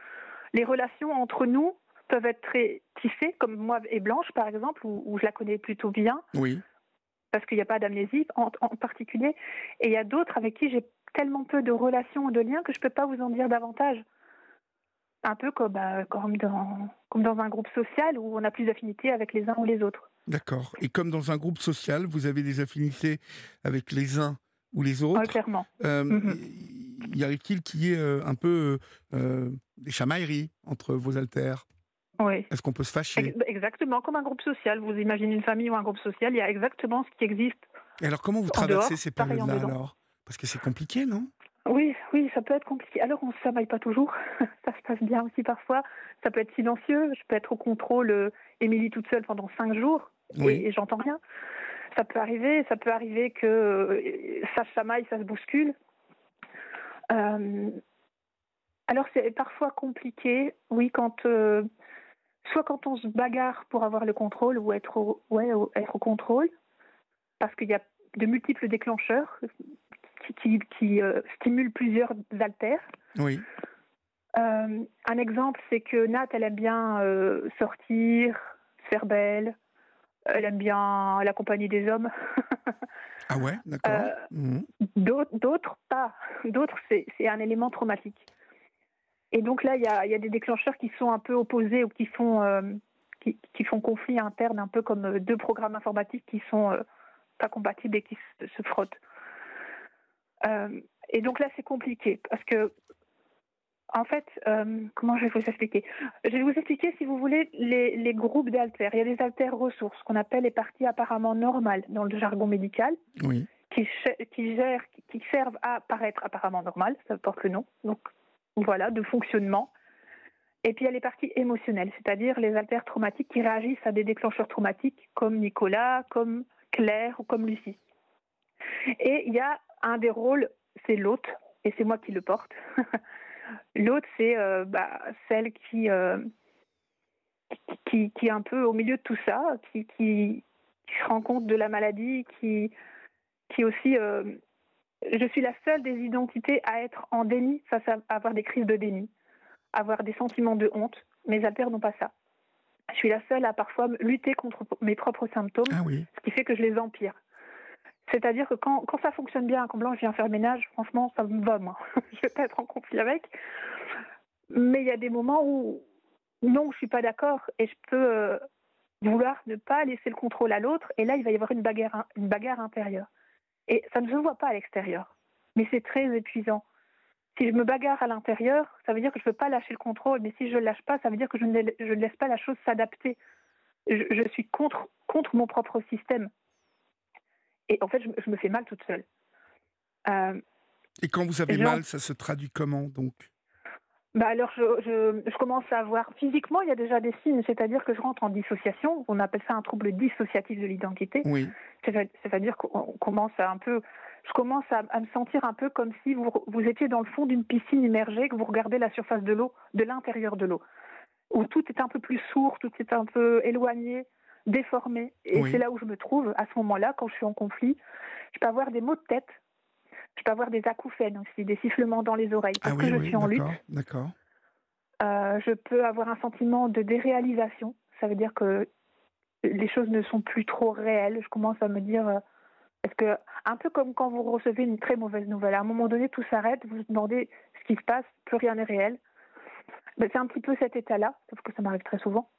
les relations entre nous peuvent être très tissées, comme moi et Blanche par exemple, où, je la connais plutôt bien. Oui. Parce qu'il n'y a pas d'amnésie en, en, particulier. Et il y a d'autres avec qui j'ai tellement peu de relations et de liens que je ne peux pas vous en dire davantage. Un peu comme, euh, comme, dans, comme dans un groupe social où on a plus d'affinités avec les uns ou les autres. D'accord. Et comme dans un groupe social, vous avez des affinités avec les uns ou les autres. clairement. Euh, mhm. Y arrive-t-il qu'il y ait euh, un peu des chamailleries entre vos alters oui. Est-ce qu'on peut se fâcher Exactement, comme un groupe social. Vous imaginez une famille ou un groupe social, il y a exactement ce qui existe. Et alors, comment vous traversez ces périodes-là alors? Parce que c'est compliqué, non? Oui, oui, ça peut être compliqué. Alors, on ne s'amaille pas toujours. ça se passe bien aussi parfois. Ça peut être silencieux. Je peux être au contrôle, euh, Émilie toute seule pendant cinq jours Oui. et, et j'entends rien. Ça peut arriver. Ça peut arriver que euh, ça se chamaille, ça se bouscule. Euh, alors, c'est parfois compliqué, oui, quand. euh, soit quand on se bagarre pour avoir le contrôle ou être au, ouais, au- être au contrôle, parce qu'il y a de multiples déclencheurs qui, qui, qui, euh, stimulent plusieurs haltères. Oui. Euh, un exemple, c'est que Nat, elle aime bien euh, sortir, faire belle, elle aime bien la compagnie des hommes. Ah ouais, d'accord. Mhm. D'autres, pas. D'autres, c'est un élément traumatique. Et donc là, il y a, il y a des déclencheurs qui sont un peu opposés ou qui font, euh, qui, qui font conflit interne, un peu comme euh, deux programmes informatiques qui sont euh, pas compatibles et qui se, se frottent. Euh, et donc là, c'est compliqué parce que, en fait, comment je vais vous expliquer? Je vais vous expliquer, si vous voulez, les, les groupes d'altères. Il y a des altères ressources, qu'on appelle les parties apparemment normales dans le jargon médical Oui. qui, ch- qui gèrent, qui, qui servent à paraître apparemment normal, ça porte le nom. Donc voilà, de fonctionnement. Et puis il y a les parties émotionnelles, c'est-à-dire les altères traumatiques qui réagissent à des déclencheurs traumatiques comme Nicolas, comme Claire ou comme Lucie. Et il y a un des rôles, c'est l'hôte, et c'est moi qui le porte. l'hôte, c'est euh, bah, celle qui, euh, qui, qui est un peu au milieu de tout ça, qui, qui, qui se rend compte de la maladie, qui, qui aussi. euh, je suis la seule des identités à être en déni face à, avoir des crises de déni, avoir des sentiments de honte. Mes altères n'ont pas ça. Je suis la seule à parfois lutter contre mes propres symptômes, Ah oui. ce qui fait que je les empire. C'est-à-dire que quand, quand ça fonctionne bien, quand Blanche vient faire le ménage, franchement, ça me va, moi. je vais pas être en conflit avec. Mais il y a des moments où, non, je suis pas d'accord et je peux euh, vouloir ne pas laisser le contrôle à l'autre. Et là, il va y avoir une bagarre, une bagarre intérieure. Et ça ne se voit pas à l'extérieur. Mais c'est très épuisant. Si je me bagarre à l'intérieur, ça veut dire que je ne veux pas lâcher le contrôle. Mais si je ne le lâche pas, ça veut dire que je ne, je ne laisse pas la chose s'adapter. Je, je suis contre, contre mon propre système. Et en fait, je, je me fais mal toute seule. Euh, Et quand vous avez mal, ça se traduit comment donc? Bah alors, je, je, je commence à avoir physiquement, il y a déjà des signes, c'est-à-dire que je rentre en dissociation. On appelle ça un trouble dissociatif de l'identité. Oui. C'est- C'est-à-dire qu'on commence à un peu, je commence à, à me sentir un peu comme si vous, vous étiez dans le fond d'une piscine immergée, que vous regardez la surface de l'eau, de l'intérieur de l'eau, où tout est un peu plus sourd, tout est un peu éloigné, déformé. Et Oui. c'est là où je me trouve à ce moment-là, quand je suis en conflit. Je peux avoir des maux de tête. Je peux avoir des acouphènes aussi, des sifflements dans les oreilles, parce ah que je oui, suis en lutte. d'accord. Euh, je peux avoir un sentiment de déréalisation. Ça veut dire que les choses ne sont plus trop réelles. Je commence à me dire, euh, est-ce que un peu comme quand vous recevez une très mauvaise nouvelle, à un moment donné tout s'arrête, vous vous demandez ce qui se passe, plus rien n'est réel. Ben, c'est un petit peu cet état-là, sauf que ça m'arrive très souvent.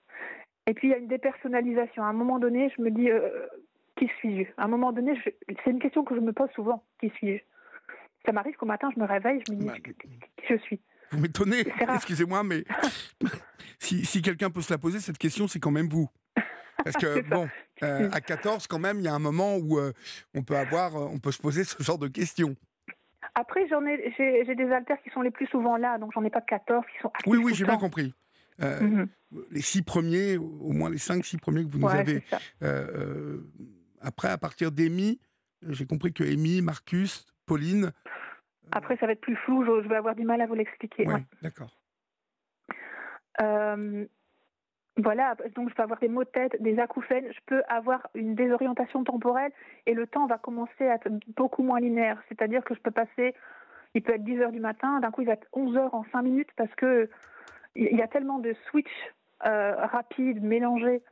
Et puis il y a une dépersonnalisation. À un moment donné, je me dis, euh, qui suis-je? À un moment donné, je- c'est une question que je me pose souvent. Qui suis-je? Ça m'arrive qu'au matin, je me réveille, je me dis, Bah, qui je suis Vous m'étonnez, excusez-moi, mais si, si quelqu'un peut se la poser, cette question, c'est quand même vous. Parce que, bon, euh, à 14, quand même, il y a un moment où euh, on, peut avoir, euh, on peut se poser ce genre de questions. Après, j'en ai, j'ai, des alters qui sont les plus souvent là, donc j'en ai pas 14 qui sont Oui, oui, j'ai bien compris. Mhm. Les six premiers, au moins les cinq, six premiers que vous nous Ouais, avez. après, à partir d'Amy, j'ai compris que Amy, Marcus, Pauline. Après, ça va être plus flou, je, je vais avoir du mal à vous l'expliquer. Ouais. d'accord. Euh, voilà, donc je peux avoir des maux de tête, des acouphènes, je peux avoir une désorientation temporelle et le temps va commencer à être beaucoup moins linéaire. C'est-à-dire que je peux passer, il peut être 10 heures du matin, d'un coup il va être 11 heures en 5 minutes parce que il y a tellement de switch euh, rapides, mélangés.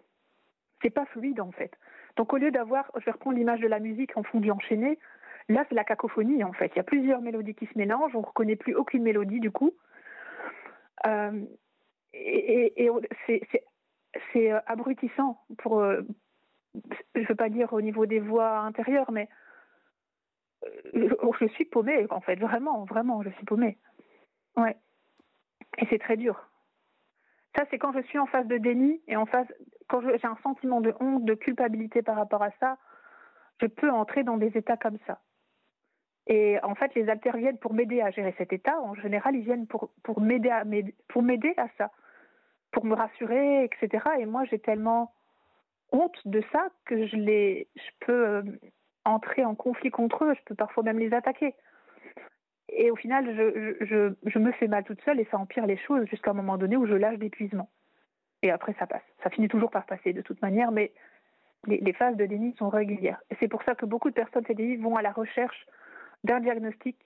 C'est pas fluide en fait. Donc au lieu d'avoir, je vais reprendre l'image de la musique en fondu enchaîné, là c'est la cacophonie en fait. Il y a plusieurs mélodies qui se mélangent, on ne reconnaît plus aucune mélodie du coup. Euh, et, c'est- euh, abrutissant pour, euh, je veux pas dire au niveau des voix intérieures, mais je, suis paumée en fait, vraiment, vraiment, je suis paumée. Ouais. Et c'est très dur. Ça, c'est quand je suis en phase de déni et en phase, quand j'ai un sentiment de honte, de culpabilité par rapport à ça, je peux entrer dans des états comme ça. Et en fait, les haltères viennent pour m'aider à gérer cet état. En général, ils viennent pour, m'aider à, ça, pour me rassurer, etc. Et moi, j'ai tellement honte de ça que je, peux euh, entrer en conflit contre eux, je peux parfois même les attaquer. Et au final, je, me fais mal toute seule et ça empire les choses jusqu'à un moment donné où je lâche d'épuisement. Et après, ça passe. Ça finit toujours par passer de toute manière, mais les, phases de déni sont régulières. C'est pour ça que beaucoup de personnes CDI vont à la recherche d'un diagnostic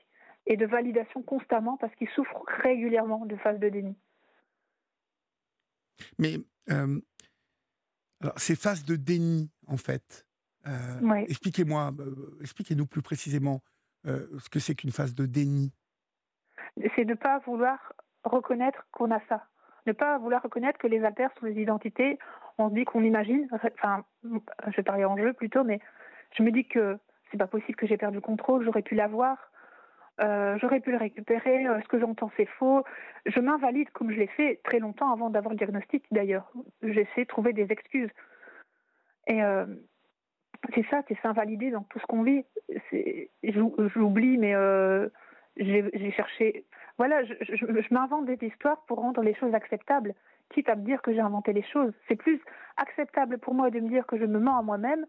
et de validation constamment parce qu'ils souffrent régulièrement de phases de déni. Mais euh, alors, ces phases de déni, en fait, euh, expliquez-moi, euh, expliquez-nous plus précisément ce que c'est qu'une phase de déni. C'est ne pas vouloir reconnaître qu'on a ça, ne pas vouloir reconnaître que les alters sont des identités. On se dit qu'on imagine, enfin, je vais parler en jeu plutôt, mais je me dis que c'est pas possible que j'ai perdu le contrôle, j'aurais pu l'avoir, euh, j'aurais pu le récupérer, euh, ce que j'entends c'est faux. Je m'invalide comme je l'ai fait très longtemps avant d'avoir le diagnostic d'ailleurs. J'essaie de trouver des excuses. Et euh, c'est ça, c'est s'invalider dans tout ce qu'on vit. J'oublie, mais j'ai cherché. Voilà, je, je, je m'invente des histoires pour rendre les choses acceptables, quitte à me dire que j'ai inventé les choses. C'est plus acceptable pour moi de me dire que je me mens à moi-même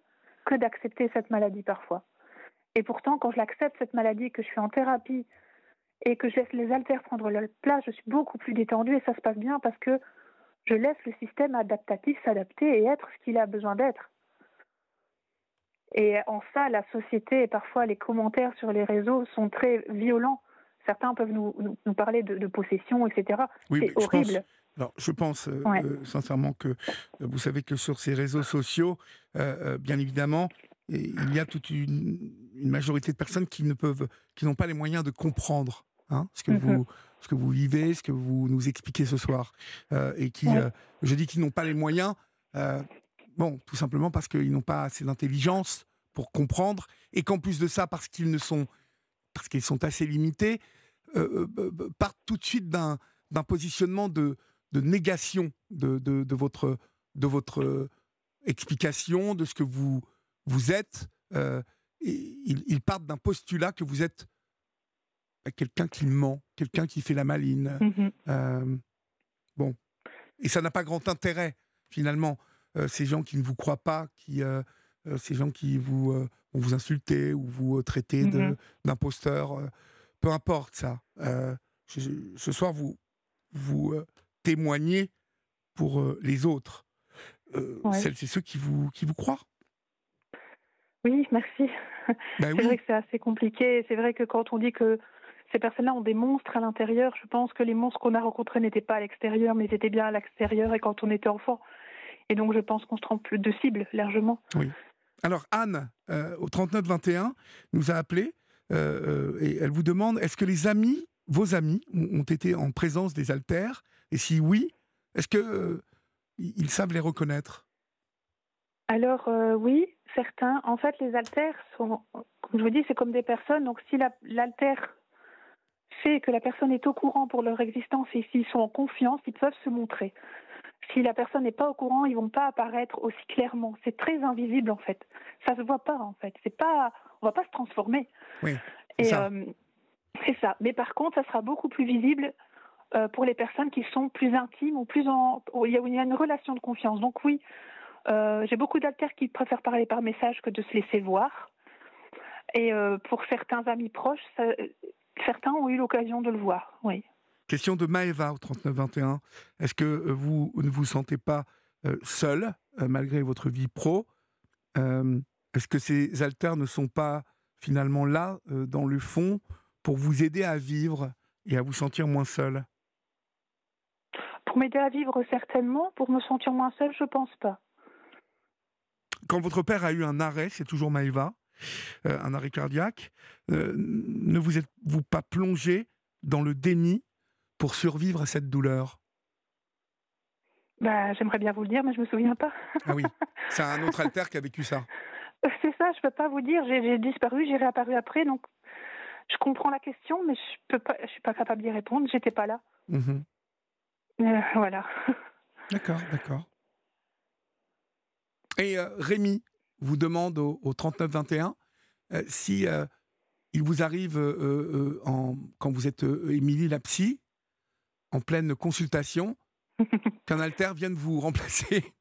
que d'accepter cette maladie parfois. Et pourtant, quand je l'accepte, cette maladie, que je suis en thérapie et que je laisse les haltères prendre leur place, je suis beaucoup plus détendue et ça se passe bien parce que je laisse le système adaptatif s'adapter et être ce qu'il a besoin d'être. Et en ça, la société et parfois les commentaires sur les réseaux sont très violents. Certains peuvent nous, nous, parler de, possession, etc. c'est horrible. Je pense, alors, je pense euh, euh, sincèrement que euh, vous savez que sur ces réseaux sociaux, bien évidemment, il y a toute une, majorité de personnes qui ne peuvent, qui n'ont pas les moyens de comprendre hein, ce que mmh vous, ce que vous vivez, ce que vous nous expliquez ce soir, euh, et qui, euh, je dis qu'ils n'ont pas les moyens, euh, bon, tout simplement parce qu'ils n'ont pas assez d'intelligence pour comprendre, et qu'en plus de ça, parce qu'ils ne sont, parce qu'ils sont assez limités, partent tout de suite d'un d'un positionnement de, de négation de, de, de, votre de votre explication, de ce que vous vous êtes, euh, ils, partent d'un postulat que vous êtes bah, quelqu'un qui ment, quelqu'un qui fait la maline. Mhm. Euh, bon, et ça n'a pas grand intérêt finalement. Euh, ces gens qui ne vous croient pas, qui, ces gens qui vous vont vous insulter ou vous traiter mhm. d'imposteur, peu importe ça. ce soir, vous vous témoignez pour les autres. Celles et ceux qui vous, qui vous croient. Oui, merci. Bah c'est vrai que c'est assez compliqué. C'est vrai que quand on dit que ces personnes-là ont des monstres à l'intérieur, je pense que les monstres qu'on a rencontrés n'étaient pas à l'extérieur, mais ils étaient bien à l'extérieur et quand on était enfant. Et donc je pense qu'on se trompe de cible largement. Oui. Alors Anne, euh, au 3921, nous a appelé euh, euh, et elle vous demande est-ce que les amis, vos amis, ont, été en présence des altères Et si oui, est-ce que ils savent les reconnaître? Alors oui, certains, en fait, les altères sont, comme je vous dis, c'est comme des personnes. Donc, si l'altère fait que la personne est au courant pour leur existence et s'ils sont en confiance, ils peuvent se montrer. Si la personne n'est pas au courant, ils vont pas apparaître aussi clairement. C'est très invisible en fait. Ça se voit pas en fait. C'est pas, on va pas se transformer. Oui. Et euh, c'est ça. Mais par contre, ça sera beaucoup plus visible euh, pour les personnes qui sont plus intimes ou plus en, il y a une relation de confiance. Donc oui, euh, j'ai beaucoup d'alters qui préfèrent parler par message que de se laisser voir. Et euh, pour certains amis proches, certains ont eu l'occasion de le voir, oui. Question de Maëva au 3921. Est-ce que euh, vous ne vous sentez pas seul, malgré votre vie pro? Est-ce que ces alters ne sont pas finalement là, dans le fond, pour vous aider à vivre et à vous sentir moins seul? Pour m'aider à vivre, certainement. Pour me sentir moins seul, je pense pas quand votre père a eu un arrêt, c'est toujours Maëva, euh, un arrêt cardiaque, euh, ne vous êtes-vous pas plongé dans le déni pour survivre à cette douleur? Bah, J'aimerais bien vous le dire, mais je ne me souviens pas. ah oui, c'est un autre alter qui a vécu ça. C'est ça, je ne peux pas vous dire. J'ai disparu, j'ai réapparu après, donc je comprends la question, mais je ne suis pas capable d'y répondre. J'étais pas là. Mmh euh, voilà. D'accord, d'accord. Et euh, Rémi vous demande au, 3921 euh, si euh, il vous arrive en, quand vous êtes Émilie la psy, en pleine consultation, qu'un alter vienne vous remplacer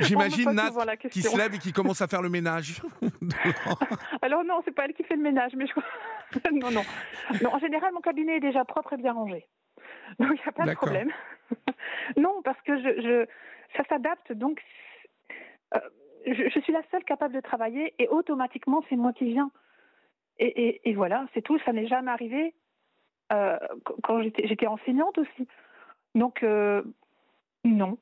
J'imagine Nat qui se lève et qui commence à faire le ménage. Alors non, c'est pas elle qui fait le ménage, mais je... non, non, non. En général, mon cabinet est déjà propre et bien rangé, donc il n'y a pas de problème. non, parce que je, je... ça s'adapte, donc euh, je, suis la seule capable de travailler et automatiquement c'est moi qui viens. Et, voilà, c'est tout. Ça n'est jamais arrivé euh, quand j'étais enseignante aussi. Donc euh, non,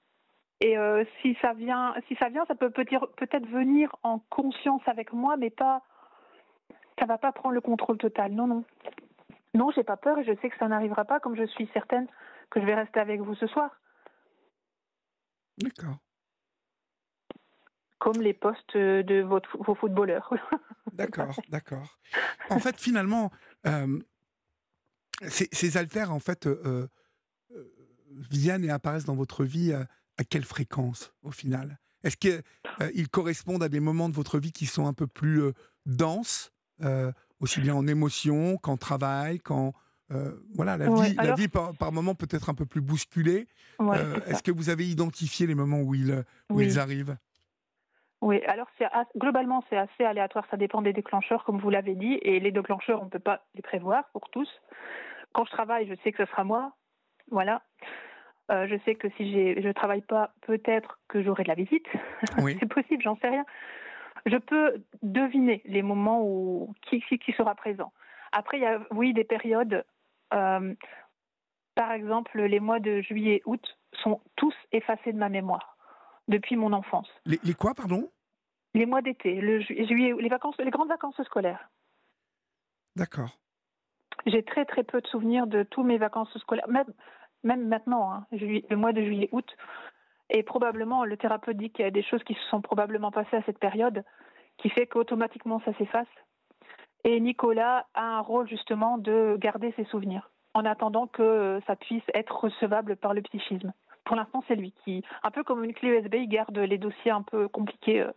et si ça vient, si ça vient, ça peut peut-être venir en conscience avec moi, mais pas, ça va pas prendre le contrôle total. Non, non, non, j'ai pas peur et je sais que ça n'arrivera pas, comme je suis certaine que je vais rester avec vous ce soir. D'accord. Comme les postes de votre, vos footballeurs. d'accord, d'accord. En fait, finalement, euh, ces, ces, altères, en fait, euh, viennent et apparaissent dans votre vie à quelle fréquence au final? Est-ce qu'ils euh, correspondent à des moments de votre vie qui sont un peu plus euh, denses, euh, aussi bien en émotion qu'en travail, quand voilà la vie, la vie par, par moments peut être un peu plus bousculée. Est-ce que vous avez identifié les moments où ils où ils arrivent? Oui, alors globalement c'est assez aléatoire, ça dépend des déclencheurs comme vous l'avez dit, et les déclencheurs on ne peut pas les prévoir pour tous. Quand je travaille, je sais que ce sera moi, voilà. Euh, je sais que si je ne travaille pas, peut-être que j'aurai de la visite. c'est possible, j'en sais rien. Je peux deviner les moments où qui, qui sera présent. Après, il y a, oui, des périodes. Euh, par exemple, les mois de juillet août sont tous effacés de ma mémoire depuis mon enfance. Les, les quoi, pardon? Les mois d'été, le juillet, les vacances, les grandes vacances scolaires. D'accord. J'ai très très peu de souvenirs de tous mes vacances scolaires, même même maintenant, hein, le mois de juillet-août. Et probablement, le thérapeute dit qu'il y a des choses qui se sont probablement passées à cette période, qui fait qu'automatiquement ça s'efface. Et Nicolas a un rôle justement de garder ses souvenirs, en attendant que ça puisse être recevable par le psychisme. Pour l'instant, c'est lui qui, un peu comme une clé USB, il garde les dossiers un peu compliqués euh,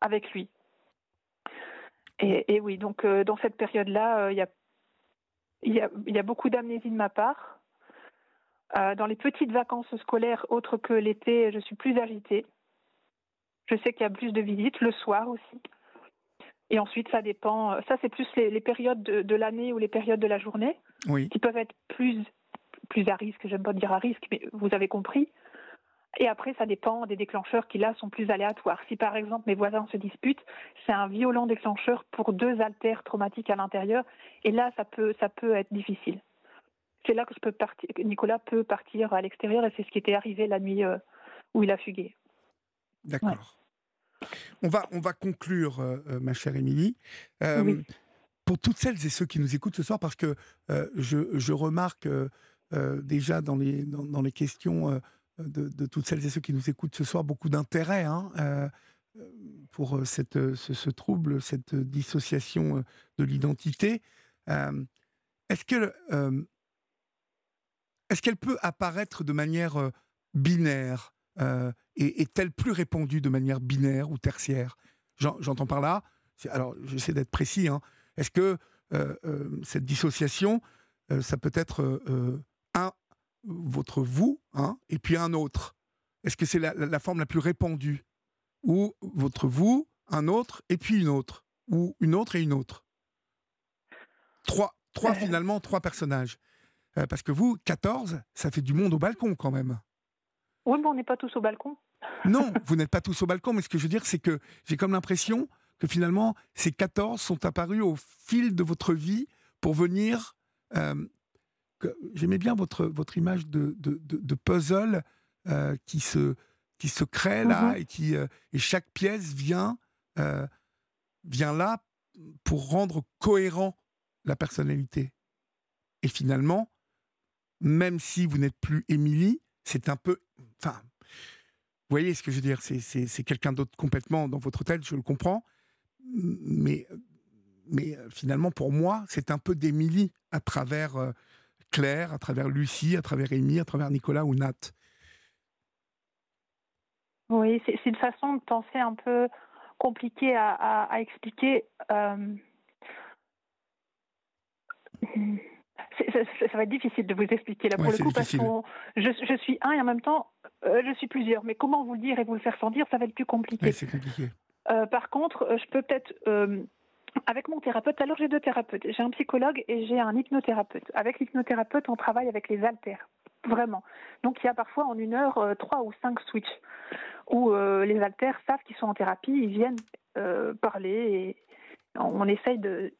avec lui. Et, oui, donc euh, dans cette période-là, euh, il y, a, y, a, beaucoup d'amnésie de ma part. Euh, dans les petites vacances scolaires autres que l'été, je suis plus agitée. Je sais qu'il y a plus de visites, le soir aussi. Et ensuite, ça dépend. Ça, c'est plus les, périodes de, l'année ou les périodes de la journée qui peuvent être plus, plus à risque. J'aime pas dire à risque, mais vous avez compris. Et après, ça dépend des déclencheurs qui, là, sont plus aléatoires. Si, par exemple, mes voisins se disputent, c'est un violent déclencheur pour deux altères traumatiques à l'intérieur. Et là, ça peut, ça peut être difficile c'est là que je peux partir, Nicolas peut partir à l'extérieur et c'est ce qui était arrivé la nuit euh, où il a fugué. D'accord. On, va, on va conclure, euh, euh, ma chère Émilie. Pour toutes celles et ceux qui nous écoutent ce soir, parce que je, je, remarque déjà dans les, dans, les questions de, toutes celles et ceux qui nous écoutent ce soir beaucoup d'intérêt hein, pour cette, ce, trouble, cette dissociation de l'identité. Est-ce que est-ce qu'elle peut apparaître de manière euh, binaire euh, et est-elle plus répandue de manière binaire ou tertiaire? J'entends par là, alors j'essaie d'être précis, hein, est-ce que euh, cette dissociation, ça peut être un, votre vous, hein, et puis un autre Est-ce que c'est la, forme la plus répandue? Ou votre vous, un autre, et puis une autre Ou une autre et une autre Trois, trois finalement, trois personnages. Euh, parce que vous, 14, ça fait du monde au balcon quand même. Oui, mais on n'est pas tous au balcon. non, vous n'êtes pas tous au balcon, mais ce que je veux dire, c'est que j'ai comme l'impression que finalement, ces 14 sont apparus au fil de votre vie pour venir. Euh, j'aimais bien votre, votre image de, de, puzzle euh, qui, se, qui se crée là mhm. et, qui, et chaque pièce vient, vient là pour rendre cohérent la personnalité. Et finalement, même si vous n'êtes plus Émilie, c'est un peu. Enfin, vous voyez ce que je veux dire C'est quelqu'un d'autre complètement dans votre tête, je le comprends. Mais, mais euh, finalement, pour moi, c'est un peu d'Émilie à travers euh, Claire, à travers Lucie, à travers Émilie, à travers Nicolas ou Nat. Oui, c'est une façon de penser un peu compliquée à, expliquer. Euh, Ça, ça va être difficile de vous expliquer là pour Ouais, le coup parce que je, je suis un et en même temps euh, je suis plusieurs. Mais comment vous le dire et vous le faire sentir, ça va être plus compliqué. Ouais, c'est compliqué. Euh, par contre, je peux peut-être, euh, avec mon thérapeute, alors j'ai deux thérapeutes. J'ai un psychologue et j'ai un hypnothérapeute. Avec l'hypnothérapeute, on travaille avec les haltères, vraiment. Donc il y a parfois en une heure euh, trois ou cinq switches où euh, les haltères savent qu'ils sont en thérapie, ils viennent euh, parler et on, essaye de,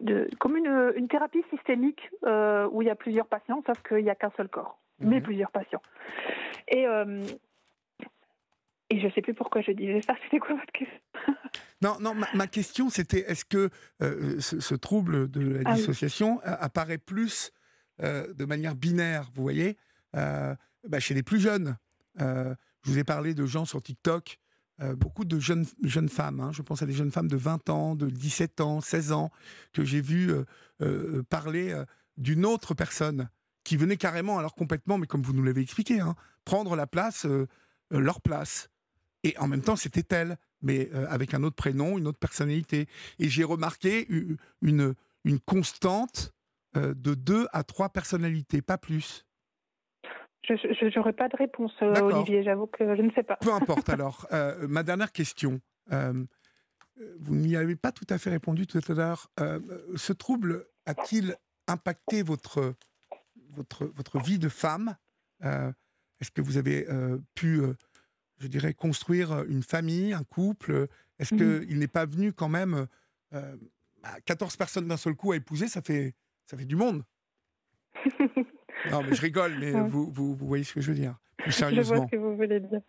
de comme une, une thérapie systémique où il y a plusieurs patients, sauf qu'il n'y a qu'un seul corps, mais Mhm. plusieurs patients. Et et je sais plus pourquoi je disais ça. C'était quoi votre question? Non, non, ma, ma question c'était est-ce que euh, ce, ce trouble de la Ah oui. dissociation a- apparaît plus euh, de manière binaire, vous voyez, euh, bah, chez les plus jeunes Euh, Je vous ai parlé de gens sur TikTok, euh, beaucoup de jeunes, jeunes femmes, hein, je pense à des jeunes femmes de 20 ans, de 17 ans, 16 ans, que j'ai vu euh, euh, parler euh, d'une autre personne qui venait carrément, alors complètement, mais comme vous nous l'avez expliqué, hein, prendre la place, euh, euh, leur place. Et en même temps, c'était elle, mais euh, avec un autre prénom, une autre personnalité. Et j'ai remarqué une, une constante euh, de deux à trois personnalités, pas plus. Je n'aurais pas de réponse, euh. Olivier. J'avoue que je ne sais pas. Peu importe alors. Euh, ma dernière question. vous n'y avez pas tout à fait répondu tout à l'heure. Ce trouble a-t-il impacté votre, votre, votre vie de femme? Est-ce que vous avez pu, je dirais, construire une famille, un couple Est-ce Mhm. qu'il n'est pas venu quand même euh, bah, 14 personnes d'un seul coup à épouser Ça fait, ça fait du monde. Non, mais je rigole, mais Ouais. vous, vous, vous voyez ce que je veux dire. Plus je vois sérieusement. ce que vous voulez dire.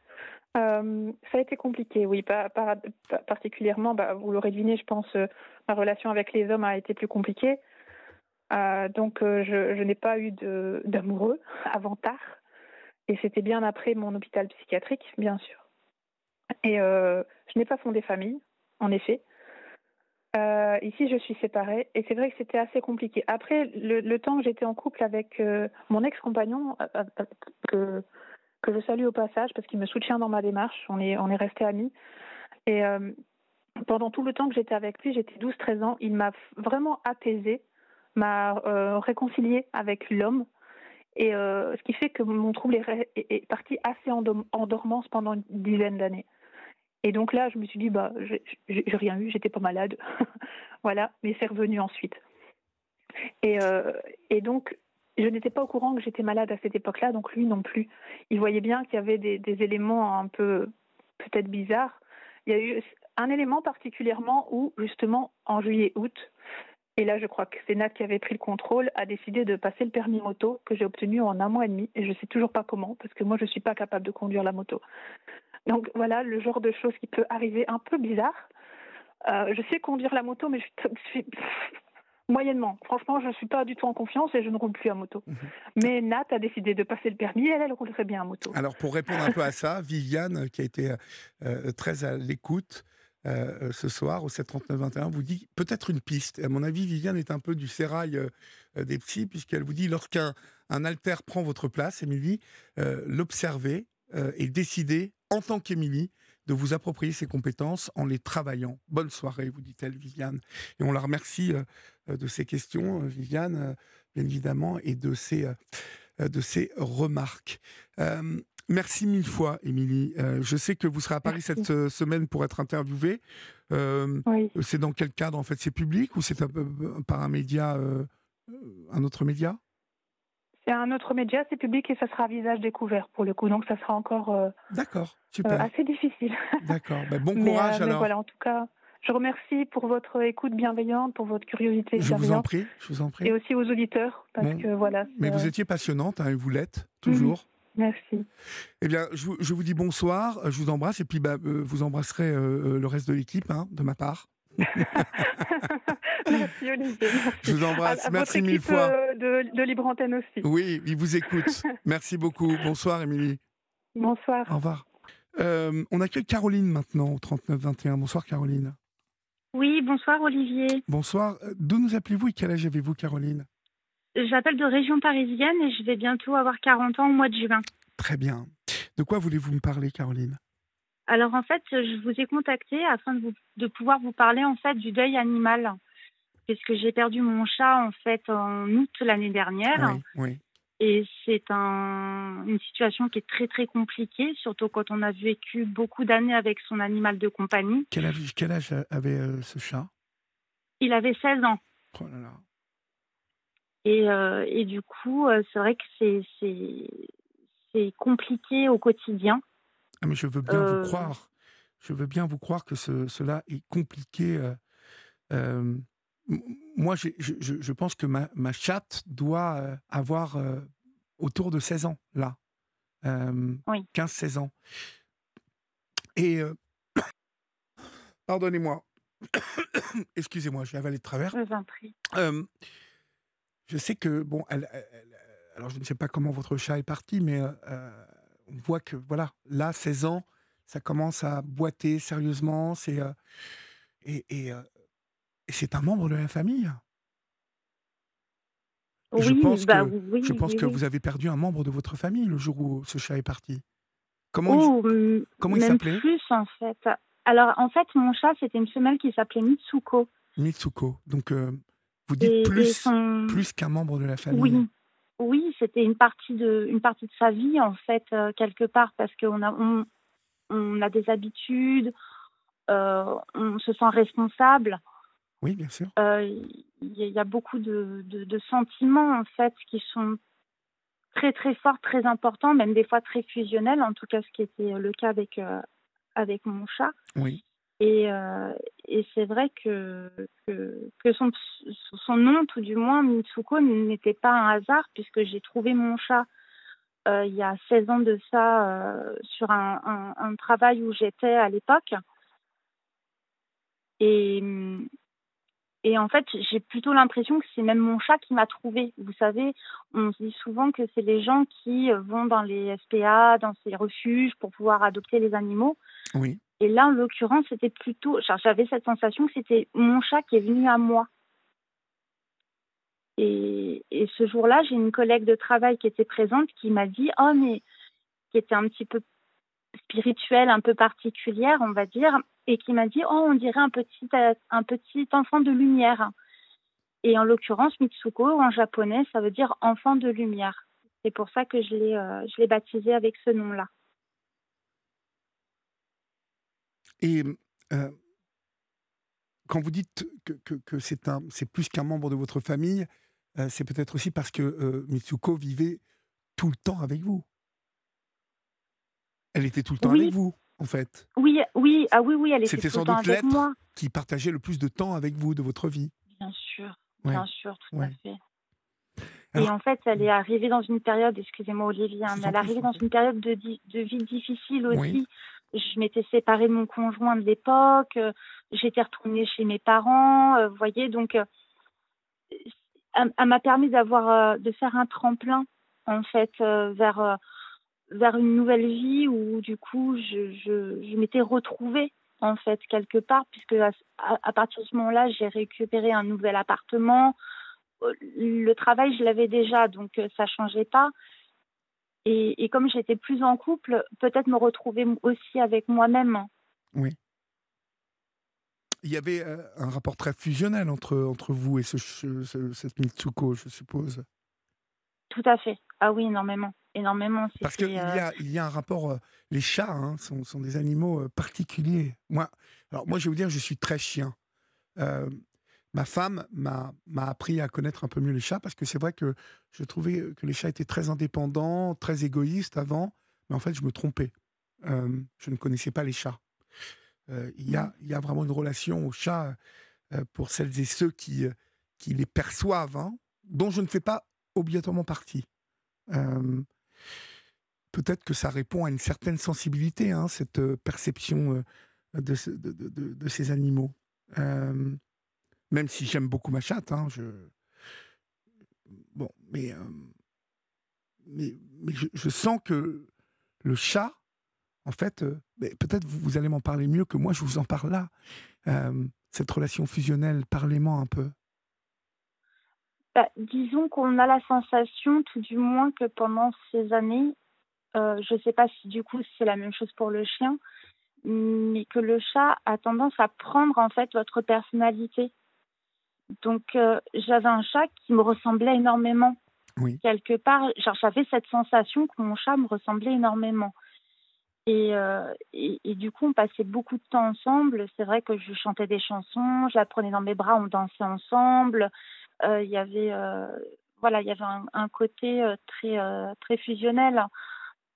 Euh, ça a été compliqué, oui. Pas, pas- pas- particulièrement, bah, vous l'aurez deviné, je pense, euh, ma relation avec les hommes a été plus compliquée. Euh, donc, je, je n'ai pas eu d'amoureux avant tard. Et c'était bien après mon hôpital psychiatrique, bien sûr. Et euh, je n'ai pas fondé famille, en effet. Euh, ici, je suis séparée et c'est vrai que c'était assez compliqué. Après, le, temps que j'étais en couple avec euh, mon ex-compagnon, que, je salue au passage parce qu'il me soutient dans ma démarche, on est, on est restés amis. Et pendant tout le temps que j'étais avec lui, j'étais 12-13 ans, il m'a vraiment apaisée, m'a réconciliée avec l'homme. Et euh, ce qui fait que mon trouble est, parti assez en, dormance pendant une dizaine d'années. Et donc là, je me suis dit, bah, j'ai rien eu, j'étais pas malade. voilà, mais c'est revenu ensuite. Et, euh, et donc, je n'étais pas au courant que j'étais malade à cette époque-là, donc lui non plus. Il voyait bien qu'il y avait des éléments un peu peut-être bizarres. Il y a eu un élément particulièrement où, justement, en juillet-août, et là je crois que c'est Nat qui avait pris le contrôle, a décidé de passer le permis moto que j'ai obtenu en un mois et demi, et je sais toujours pas comment, parce que moi je suis pas capable de conduire la moto. Donc voilà le genre de choses qui peut arriver un peu bizarre. Euh, je sais conduire la moto, mais je suis, moyennement. Franchement, je ne suis pas du tout en confiance et je ne roule plus à moto. Mhm. Mais Nat a décidé de passer le permis et elle, elle roulerait bien à moto. Alors, pour répondre un peu à ça, Viviane, euh, qui a été euh, très à l'écoute euh, ce soir au 739-21, vous dit peut-être une piste. À mon avis, Viviane est un peu du sérail euh, euh, des psys, puisqu'elle vous dit lorsqu'un un alter prend votre place, Émilie, euh, l'observer euh, et décider, en tant qu'Émilie, de vous approprier ses compétences en les travaillant. Bonne soirée, vous dit-elle, Viviane. Et on la remercie euh, euh, de ces questions, euh, Viviane, euh, bien évidemment, et de ses, euh, euh, de ses remarques. Euh, merci mille fois, Émilie. Euh, je sais que vous serez à Paris Merci. cette euh, semaine pour être interviewée. Euh, Oui. c'est dans quel cadre, en fait? C'est public ou c'est par un média, un autre média? C'est un autre média, c'est public et ça sera à visage découvert pour le coup. Donc ça sera encore D'accord, super. assez difficile. D'accord. Ben, bon courage mais alors. voilà, en tout cas, je remercie pour votre écoute bienveillante, pour votre curiosité je vous en prie, je vous en prie. et aussi aux auditeurs parce Bon. que voilà. Mais vous étiez passionnante, hein, et vous l'êtes, toujours. Merci. Eh bien, je vous, je vous dis bonsoir, je vous embrasse, et puis bah, euh, vous embrasserez euh, euh, le reste de l'équipe, hein, de ma part. merci Olivier. Merci. Je vous embrasse, à merci votre mille fois. euh, de, de Libre Antenne aussi. Oui, il vous écoute. merci beaucoup. Bonsoir, Émilie. Bonsoir. Au revoir. Euh, on accueille Caroline maintenant au 39-21. Bonsoir, Caroline. Oui, bonsoir Olivier. Bonsoir. D'où nous appelez-vous et quel âge avez-vous, Caroline? J'appelle de région parisienne et je vais bientôt avoir 40 ans au mois de juin. Très bien. De quoi voulez-vous me parler, Caroline? Alors en fait, je vous ai contacté afin de, vous- de pouvoir vous parler en fait du deuil animal. puisque j'ai perdu mon chat en fait en août l'année dernière. Oui, oui. Et c'est un, une situation qui est très très compliquée, surtout quand on a vécu beaucoup d'années avec son animal de compagnie. Quel âge, quel âge avait euh, ce chat? Il avait 16 ans. Oh là là. Et, euh, et du coup, euh, c'est vrai que c'est, compliqué au quotidien. Ah, mais je veux bien Euh. vous croire. Je veux bien vous croire que ce- cela est compliqué. euh, euh, moi, je, je- je pense que ma, ma chatte doit euh, avoir euh, autour de 16 ans, là. Euh, Oui. 15-16 ans. Et. euh, Pardonnez-moi. Excusez-moi, j'ai avalé de travers. Je vous en prie. Euh, je sais que, bon, elle, elle- elle- alors je ne sais pas comment votre chat est parti, mais euh, euh, on voit que, voilà, là, 16 ans, ça commence à boiter sérieusement, c'est, euh, et, et, euh, et c'est un membre de la famille. Oui, Je pense bah que- oui, je pense oui, que vous avez perdu un membre de votre famille le jour où ce chat est parti. Comment il, Oh, m- comment il même s'appelait plus en fait. Alors en fait, mon chat, c'était une femelle qui s'appelait Mitsuko. Mitsuko. Donc, euh, vous dites Et, et plus, son... plus qu'un membre de la famille. Oui, oui, c'était une partie de une partie de sa vie en fait euh, quelque part parce qu'on a on, on a des habitudes, euh, on se sent responsable. Oui, bien sûr. Euh, Il y, a- il y a beaucoup de, de, de sentiments en fait qui sont très très forts, très importants, même des fois très fusionnels. En tout cas, ce qui était le cas avec avec mon chat. Oui. Et, euh, et c'est vrai que, que, son, nom, tout du moins, Mitsuko, n'était pas un hasard, puisque j'ai trouvé mon chat euh, il y a 16 ans de ça euh, sur un, travail où j'étais à l'époque. Et, et en fait, j'ai plutôt l'impression que c'est même mon chat qui m'a trouvé. Vous savez, on se dit souvent que c'est les gens qui vont dans les SPA, dans ces refuges pour pouvoir adopter les animaux. Oui. Et là, en l'occurrence, c'était plutôt. J'avais cette sensation que c'était mon chat qui est venu à moi. Et, ce jour-là, j'ai une collègue de travail qui était présente qui m'a dit Oh, mais. qui était un petit peu spirituelle, un peu particulière, on va dire, et qui m'a dit Oh, on dirait un petit, un petit enfant de lumière. Et en l'occurrence, Mitsuko, en japonais, ça veut dire enfant de lumière. C'est pour ça que je l'ai euh, je l'ai baptisé avec ce nom-là. Et euh, quand vous dites que, que, que c'est un, c'est plus qu'un membre de votre famille, euh, c'est peut-être aussi parce que euh, Mitsuko vivait tout le temps avec vous. Elle était tout le temps Oui. avec vous, en fait, Oui, oui, ah oui, oui, elle était tout le temps doute avec l'être. moi. qui partageait le plus de temps avec vous de votre vie. Bien sûr, Ouais. bien sûr, tout Ouais. à fait. Alors- et en fait, elle est arrivée dans une période, excusez-moi Olivier, hein, mais elle est arrivée dans une période de, vie difficile aussi. Oui. Je m'étais séparée de mon conjoint de l'époque, euh, j'étais retournée chez mes parents, euh, vous voyez, donc euh, elle, m'a permis d'avoir, de faire un tremplin en fait vers vers une nouvelle vie où du coup je, je, m'étais retrouvée en fait quelque part puisque à, partir de ce moment-là j'ai récupéré un nouvel appartement. Le travail je l'avais déjà donc ça changeait pas et, et comme j'étais plus en couple peut-être me retrouver aussi avec moi-même Il y avait euh, un rapport très fusionnel entre, entre vous et ce, ch- ce- cette Mitsuko, je suppose. tout à fait ah oui énormément énormément Parce qu'il y, euh, y a un rapport. euh, les chats hein, sont, sont des animaux euh, particuliers. Moi, alors moi, je vais vous dire, je suis très chien. Ma femme m'a appris à connaître un peu mieux les chats parce que c'est vrai que je trouvais que les chats étaient très indépendants, très égoïstes avant, mais en fait, je me trompais. Je ne connaissais pas les chats. Il, y a, y a vraiment une relation aux chats euh, pour celles et ceux qui, euh, qui les perçoivent, hein, dont je ne fais pas obligatoirement partie. Peut-être que ça répond à une certaine sensibilité, hein, cette perception de, ce- de, de- de- de ces animaux. Même si j'aime beaucoup ma chatte, hein, je... bon, mais, euh, mais, mais je, sens que le chat, en fait, euh, peut-être vous, allez m'en parler mieux que moi, je vous en parle là. Euh, cette relation fusionnelle, parlez-moi un peu. Bah, disons qu'on a la sensation, tout du moins, que pendant ces années, je ne sais pas si du coup c'est la même chose pour le chien, mais que le chat a tendance à prendre en fait votre personnalité. Donc, euh, j'avais un chat qui me ressemblait énormément. Oui. Quelque part, j'avais cette sensation que mon chat me ressemblait énormément. Et, euh, et, et du coup, on passait beaucoup de temps ensemble. C'est vrai que je chantais des chansons, je la prenais dans mes bras, on dansait ensemble. Euh, Il y avait, voilà, il y avait un, un côté très, très fusionnel.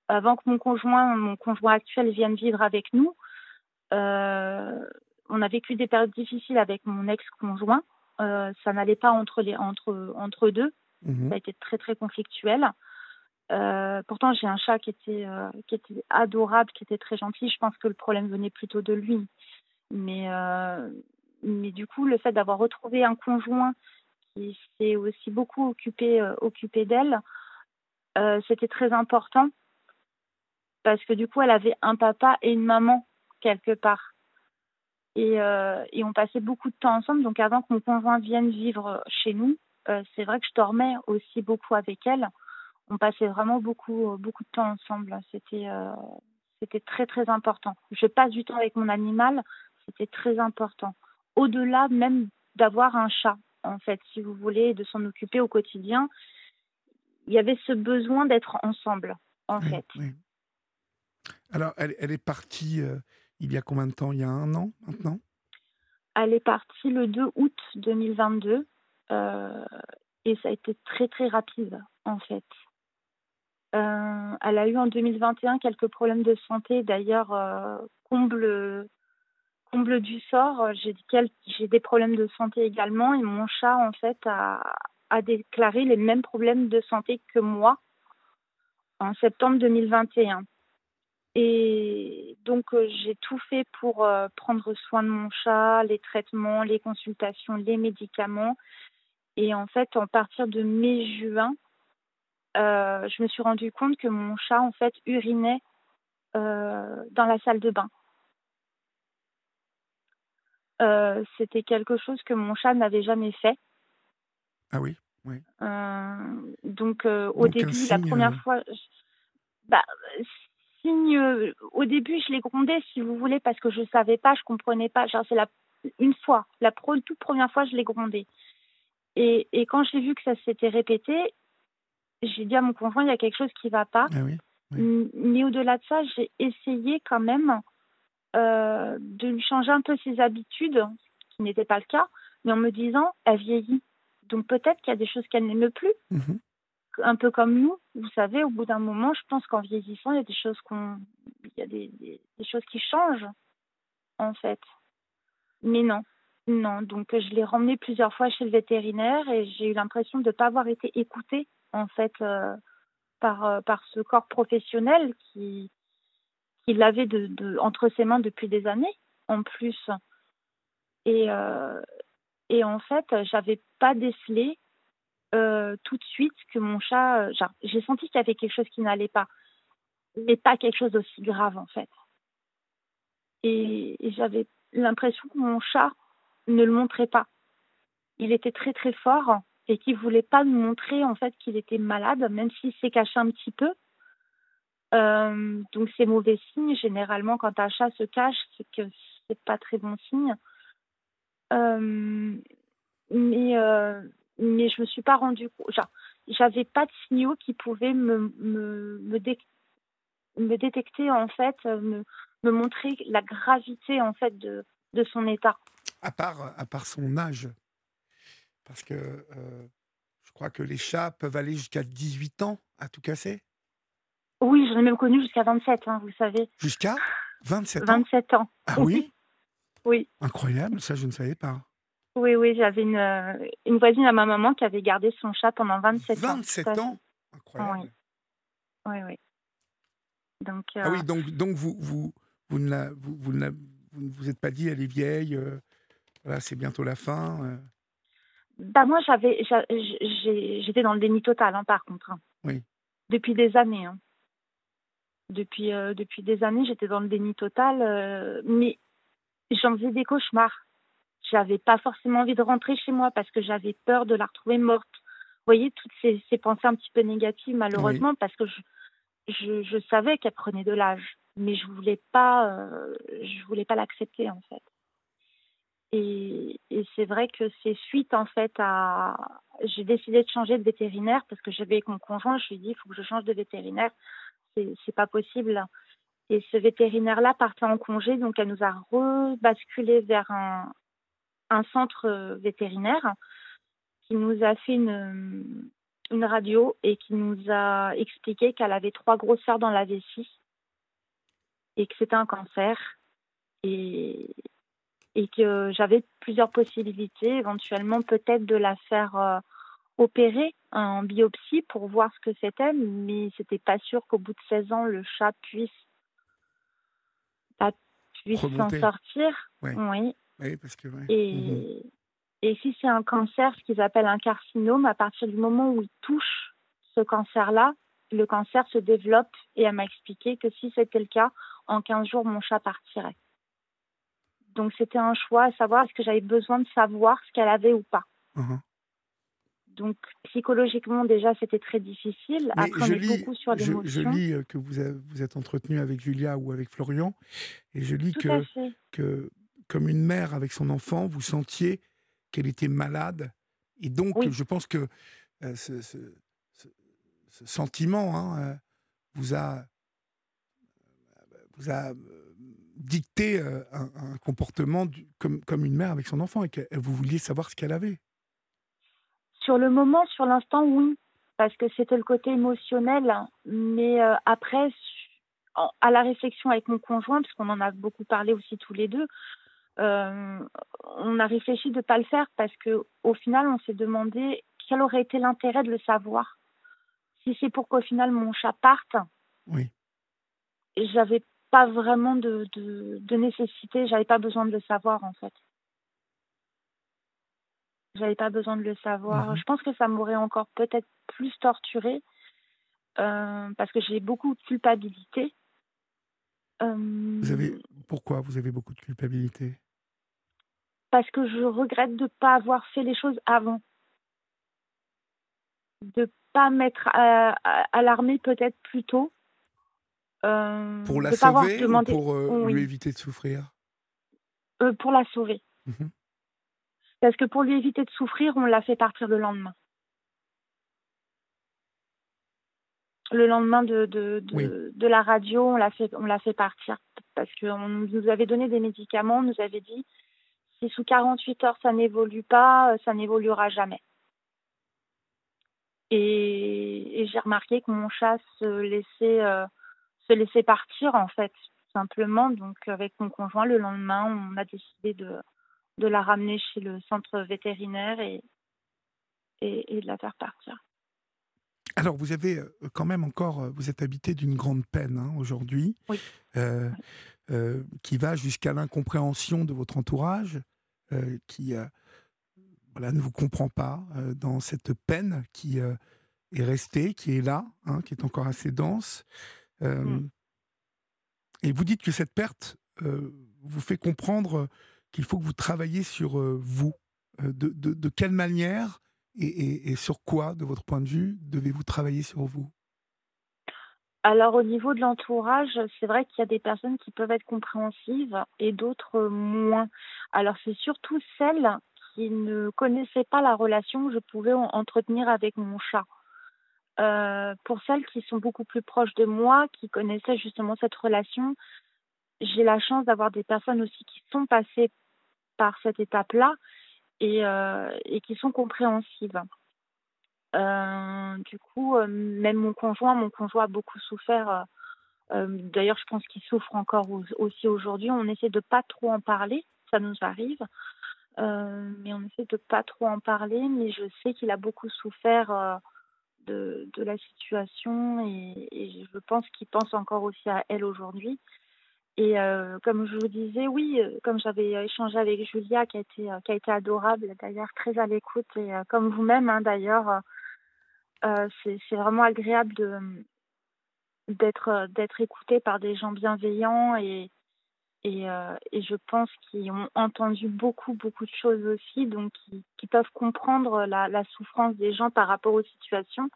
Avant que mon conjoint, mon conjoint actuel, vienne vivre avec nous, on a vécu des périodes difficiles avec mon ex-conjoint. Euh, ça n'allait pas entre les entre entre deux. Mhm. Ça a été très très conflictuel. Euh, pourtant, j'ai un chat qui était euh, qui était adorable, qui était très gentil. Je pense que le problème venait plutôt de lui. Mais euh, mais du coup, le fait d'avoir retrouvé un conjoint qui s'est aussi beaucoup occupé occupé d'elle, c'était très important parce que du coup, elle avait un papa et une maman quelque part. Et, euh, et on passait beaucoup de temps ensemble. Donc avant que mon conjoint vienne vivre chez nous, euh, c'est vrai que je dormais aussi beaucoup avec elle. On passait vraiment beaucoup, beaucoup de temps ensemble. C'était, euh, c'était très très important. Je passe du temps avec mon animal, c'était très important. Au-delà même d'avoir un chat, en fait, si vous voulez, de s'en occuper au quotidien, il y avait ce besoin d'être ensemble, en Oui, fait. oui. Alors, elle, elle est partie euh, il y a combien de temps? Il y a un an maintenant? Elle est partie le 2 août 2022 euh, et ça a été très très rapide en fait. Euh, elle a eu en 2021 quelques problèmes de santé. D'ailleurs, euh, comble, comble du sort, j'ai des problèmes de santé également et mon chat en fait a déclaré les mêmes problèmes de santé que moi en septembre 2021. Et donc, euh, j'ai tout fait pour euh, prendre soin de mon chat, les traitements, les consultations, les médicaments. Et en fait, en partir de mai-juin, euh, je me suis rendu compte que mon chat, en fait, urinait euh, dans la salle de bain. Euh, C'était quelque chose que mon chat n'avait jamais fait. Ah oui Euh, donc, au Donc, début, la première fois, je- bah, euh, au début, je l'ai grondé, si vous voulez, parce que je savais pas, je comprenais pas. Genre, c'est la, une fois, la pro- toute première fois, je l'ai grondé. Et, et quand j'ai vu que ça s'était répété, j'ai dit à mon conjoint, il y a quelque chose qui va pas. Ah oui Oui. M- Mais au-delà de ça, j'ai essayé quand même euh, de lui changer un peu ses habitudes, ce qui n'était pas le cas, mais en me disant, elle vieillit. Donc peut-être qu'il y a des choses qu'elle n'aime plus, Mhm. Un peu comme nous. Vous savez, au bout d'un moment, je pense qu'en vieillissant, il y a des choses qu'on, il y a des, choses qui changent, en fait. Mais non, non. Donc je l'ai remmené plusieurs fois chez le vétérinaire et j'ai eu l'impression de ne pas avoir été écoutée, en fait, euh, par, euh, par ce corps professionnel qui, qui l'avait de, entre ses mains depuis des années, en plus. Et, euh, et en fait, j'avais pas décelé euh, tout de suite que mon chat. euh, j'ai senti qu'il y avait quelque chose qui n'allait pas, mais pas quelque chose d'aussi grave en fait. Et, j'avais l'impression que mon chat ne le montrait pas. Il était très très fort et qu'il voulait pas me montrer en fait qu'il était malade, même s'il s'est caché un petit peu. Euh, donc c'est mauvais signe. Généralement, quand un chat se cache, c'est que pas très bon signe. Mais mais je me suis pas rendu compte. J'avais pas de signaux qui pouvaient me me me, dé- me détecter en fait, euh, me me montrer la gravité en fait de de son état. à, part, à part son âge. Parce que euh, je crois que les chats peuvent aller jusqu'à 18 ans à tout casser. Oui, j'en ai même connu jusqu'à 27, hein, vous savez. Jusqu'à 27 ans? 27 ans. Ah oui? Oui. Incroyable, ça je ne savais pas. Oui, oui, j'avais une, euh, une voisine à ma maman qui avait gardé son chat pendant 27 ans. 27 Tout à fait. ans? Incroyable. Oui, oui. Donc, Ah euh, oui, donc, donc vous, vous, vous, ne la- vous, vous ne la- vous ne vous êtes pas dit, elle est vieille, euh, voilà, c'est bientôt la fin. euh. bah moi, j'avais, j'étais dans le déni total, hein, par contre. hein. Oui. Depuis des années. hein. Depuis, euh, depuis des années, j'étais dans le déni total, euh, mais j'en faisais des cauchemars. J'avais pas forcément envie de rentrer chez moi parce que j'avais peur de la retrouver morte. Vous voyez, toutes ces, ces pensées un petit peu négatives, malheureusement, parce que je, je, je savais qu'elle prenait de l'âge, mais je voulais pas, euh, je voulais pas l'accepter en fait. Et, et c'est vrai que c'est suite en fait à. J'ai décidé de changer de vétérinaire parce que j'avais avec mon conjoint, je lui ai dit il faut que je change de vétérinaire. C'est pas possible. Et ce vétérinaire-là partait en congé, donc elle nous a rebasculé vers un, un centre euh, vétérinaire qui nous a fait une, une radio et qui nous a expliqué qu'elle avait trois grosseurs dans la vessie et que c'était un cancer et, et que j'avais plusieurs possibilités, éventuellement peut-être de la faire euh, opérer en biopsie pour voir ce que c'était, mais c'était pas sûr qu'au bout de 16 ans, le chat puisse, pas, puisse s'en sortir. Ouais. Oui. Oui, parce que. ouais. Et, et si c'est un cancer, ce qu'ils appellent un carcinome, à partir du moment où il touche ce cancer-là, le cancer se développe et elle m'a expliqué que si c'était le cas, en 15 jours, mon chat partirait. Donc c'était un choix à savoir est-ce que j'avais besoin de savoir ce qu'elle avait ou pas. Mhm. Donc psychologiquement déjà c'était très difficile. Mais Après on je est lis, beaucoup sur je, je lis euh, que vous, êtes entretenu avec Julia ou avec Florian, et je lis Tout que, que, comme une mère avec son enfant, vous sentiez qu'elle était malade. Et donc, Oui. je pense que euh, ce, ce- ce- ce sentiment hein, euh, vous a, vous a euh, dicté un, un comportement du- comme, comme une mère avec son enfant, et que vous vouliez savoir ce qu'elle avait. Sur le moment, sur l'instant, oui, parce que c'était le côté émotionnel. hein. Mais euh, après, à la réflexion avec mon conjoint, parce qu'on en a beaucoup parlé aussi tous les deux, euh, on a réfléchi de ne pas le faire parce que au final, on s'est demandé quel aurait été l'intérêt de le savoir. Si c'est pour qu'au final mon chat parte, Oui. j'avais pas vraiment de, de, de nécessité, j'avais pas besoin de le savoir en fait. J'avais pas besoin de le savoir. Mhm. Je pense que ça m'aurait encore peut-être plus torturée euh, parce que j'ai beaucoup de culpabilité. Euh, Vous avez, pourquoi vous avez beaucoup de culpabilité? Parce que je regrette de ne pas avoir fait les choses avant. De pas m'être à, à- alarmée peut-être plus tôt. Euh, Pour la de sauver demandé- ou pour euh, Oui. lui éviter de souffrir? Euh, pour la sauver. Mhm. Parce que pour lui éviter de souffrir, on l'a fait partir le lendemain. Le lendemain de, de, de, Oui. de la radio, on l'a fait, on l'a fait partir. Parce qu'on nous avait donné des médicaments, on nous avait dit si sous 48 heures ça n'évolue pas, euh, ça n'évoluera jamais. Et, et j'ai remarqué que mon chat se laissait, euh, se laissait partir, en fait, tout simplement. Donc, avec mon conjoint, le lendemain, on a décidé de, de la ramener chez le centre vétérinaire et, et, et de la faire partir. Alors, vous avez euh, quand même encore, euh, vous êtes habité d'une grande peine hein, aujourd'hui, Oui. euh, euh, qui va jusqu'à l'incompréhension de votre entourage, euh, qui euh, voilà, ne vous comprend pas euh, dans cette peine qui euh, est restée, qui est là, hein, qui est encore assez dense. Euh, Mm. Et vous dites que cette perte euh, vous fait comprendre qu'il faut que vous travailliez sur euh, vous. Euh, de, de- de quelle manière et, sur quoi, de votre point de vue, devez-vous travailler sur vous? Alors, au niveau de l'entourage, c'est vrai qu'il y a des personnes qui peuvent être compréhensives et d'autres moins. Alors, c'est surtout celles qui ne connaissaient pas la relation que je pouvais en- entretenir avec mon chat. Euh, pour celles qui sont beaucoup plus proches de moi, qui connaissaient justement cette relation, j'ai la chance d'avoir des personnes aussi qui sont passées par cette étape-là et, euh, et qui sont compréhensives. Euh, du coup, euh, même mon conjoint, mon conjoint a beaucoup souffert. D'ailleurs, je pense qu'il souffre encore au- aussi aujourd'hui. On essaie de pas trop en parler, ça nous arrive, mais on essaie de pas trop en parler. Mais je sais qu'il a beaucoup souffert de, la situation et je pense qu'il pense encore aussi à elle aujourd'hui. Et euh, comme je vous disais, oui, euh, comme j'avais échangé avec Julia, qui a été, euh, qui a été adorable, d'ailleurs très à l'écoute, et euh, comme vous-même, hein, d'ailleurs, euh, euh, c'est vraiment agréable de d'être euh, d'être écouté par des gens bienveillants et et, euh, et je pense qu'ils ont entendu beaucoup beaucoup de choses aussi, donc qui, qui peuvent comprendre la, la souffrance des gens par rapport aux situations.